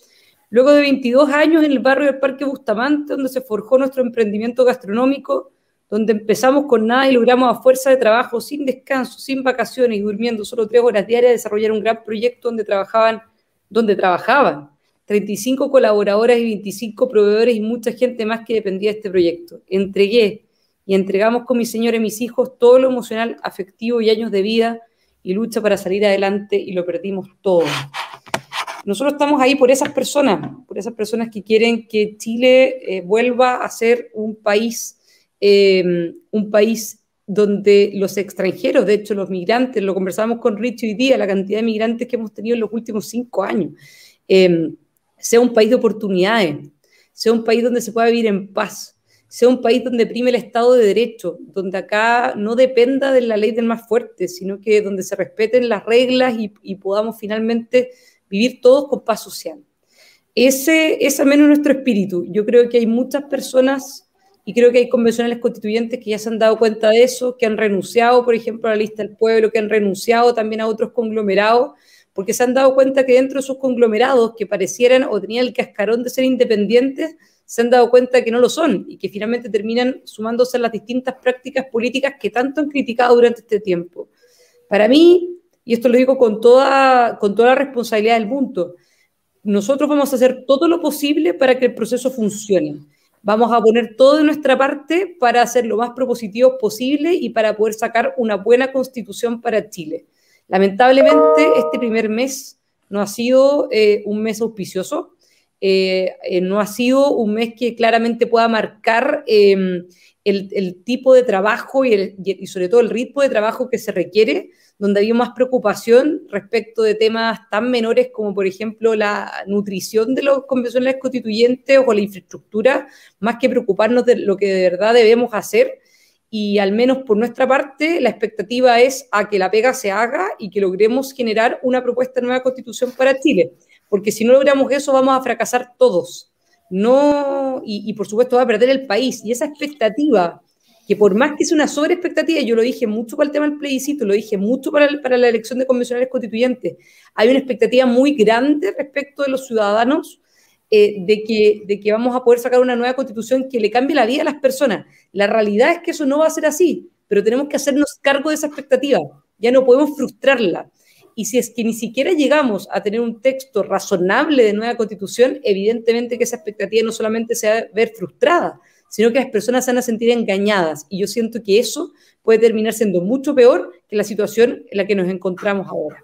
Speaker 3: luego de 22 años en el barrio del Parque Bustamante, donde se forjó nuestro emprendimiento gastronómico, donde empezamos con nada y logramos a fuerza de trabajo, sin descanso, sin vacaciones y durmiendo solo tres horas diarias, desarrollar un gran proyecto donde trabajaban, donde trabajaban 35 colaboradoras y 25 proveedores y mucha gente más que dependía de este proyecto. Entregué y entregamos con mi señora y mis hijos todo lo emocional, afectivo y años de vida y lucha para salir adelante y lo perdimos todo. Nosotros estamos ahí por esas personas, por esas personas que quieren que Chile eh, vuelva a ser un país eh, un país donde los extranjeros, de hecho los migrantes, lo conversamos con Rich hoy día, la cantidad de migrantes que hemos tenido en los últimos cinco años, eh, sea un país de oportunidades, sea un país donde se pueda vivir en paz, sea un país donde prime el Estado de Derecho, donde acá no dependa de la ley del más fuerte, sino que donde se respeten las reglas y, y podamos finalmente vivir todos con paz social. Ese es al menos nuestro espíritu. Yo creo que hay muchas personas y creo que hay convencionales constituyentes que ya se han dado cuenta de eso, que han renunciado, por ejemplo, a la lista del pueblo, que han renunciado también a otros conglomerados, porque se han dado cuenta que dentro de esos conglomerados que parecieran o tenían el cascarón de ser independientes, se han dado cuenta que no lo son y que finalmente terminan sumándose a las distintas prácticas políticas que tanto han criticado durante este tiempo. Para mí, y esto lo digo con toda, con toda la responsabilidad del mundo, nosotros vamos a hacer todo lo posible para que el proceso funcione Vamos a poner todo de nuestra parte para hacer lo más propositivo posible y para poder sacar una buena constitución para Chile. Lamentablemente, este primer mes no ha sido eh, un mes auspicioso. eh, eh, no ha sido un mes que claramente pueda marcar el, tipo de trabajo y, y, sobre todo el ritmo de trabajo que se requiere, donde había más preocupación respecto de temas tan menores como, por ejemplo, la nutrición de los convencionales constituyentes o la infraestructura, más que preocuparnos de lo que de verdad debemos hacer y al menos por nuestra parte, la expectativa es a que la pega se haga y que logremos generar una propuesta de nueva constitución para Chile, porque si no logramos eso vamos a fracasar todos. No, y, por supuesto va a perder el país. Y esa expectativa, que por más que es una sobreexpectativa, yo lo dije mucho para el tema del plebiscito, lo dije mucho para, para la elección de convencionales constituyentes, hay una expectativa muy grande respecto de los ciudadanos eh, de, que, de que vamos a poder sacar una nueva constitución que le cambie la vida a las personas. La realidad es que eso no va a ser así, pero tenemos que hacernos cargo de esa expectativa. Ya no podemos frustrarla. Y si es que ni siquiera llegamos a tener un texto razonable de nueva constitución, evidentemente que esa expectativa no solamente se va a ver frustrada, sino que las personas se van a sentir engañadas. Y yo siento que eso puede terminar siendo mucho peor que la situación en la que nos encontramos ahora.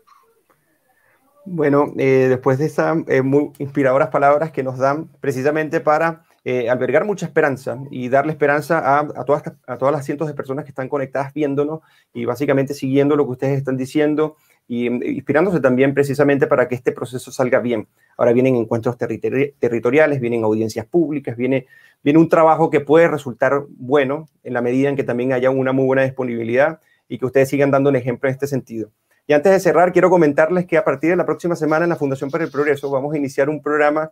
Speaker 1: Bueno, eh, después de esas eh, muy inspiradoras palabras que nos dan precisamente para eh, albergar mucha esperanza y darle esperanza a, todas, a todas las cientos de personas que están conectadas viéndonos y básicamente siguiendo lo que ustedes están diciendo inspirándose también precisamente para que este proceso salga bien. Ahora vienen encuentros territoriales, vienen audiencias públicas, viene, viene un trabajo que puede resultar bueno en la medida en que también haya una muy buena disponibilidad y que ustedes sigan dando un ejemplo en este sentido. Y antes de cerrar, quiero comentarles que a partir de la próxima semana en la Fundación para el Progreso vamos a iniciar un programa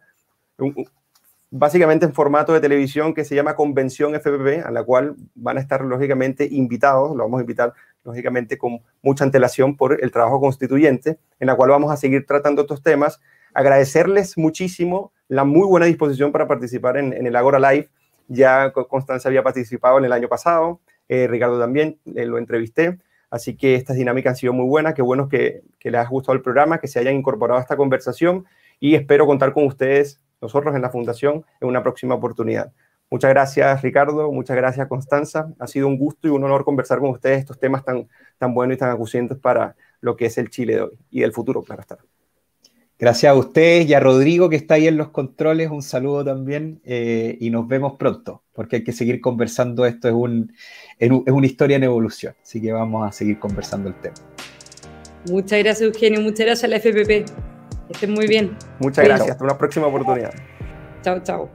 Speaker 1: básicamente en formato de televisión que se llama Convención FPP, a la cual van a estar lógicamente invitados, lo vamos a invitar lógicamente con mucha antelación por el trabajo constituyente, en la cual vamos a seguir tratando estos temas. Agradecerles muchísimo la muy buena disposición para participar en, el Agora Live. Ya Constanza había participado en el año pasado, eh, Ricardo también, eh, lo entrevisté. Así que estas dinámicas han sido muy buenas, qué bueno que, que les haya gustado el programa, que se hayan incorporado a esta conversación y espero contar con ustedes, nosotros en la Fundación, en una próxima oportunidad. Muchas gracias Ricardo, muchas gracias Constanza. Ha sido un gusto y un honor conversar con ustedes estos temas tan, tan buenos y tan acucientes para lo que es el Chile de hoy y el futuro, claro está.
Speaker 2: Gracias a ustedes y a Rodrigo que está ahí en los controles, un saludo también eh, y nos vemos pronto, porque hay que seguir conversando, esto es, un, es una historia en evolución, así que vamos a seguir conversando el tema.
Speaker 3: Muchas gracias Eugenio, muchas gracias a la FPP, estén muy bien.
Speaker 1: Muchas gracias, hasta una próxima oportunidad.
Speaker 3: Chao, chao.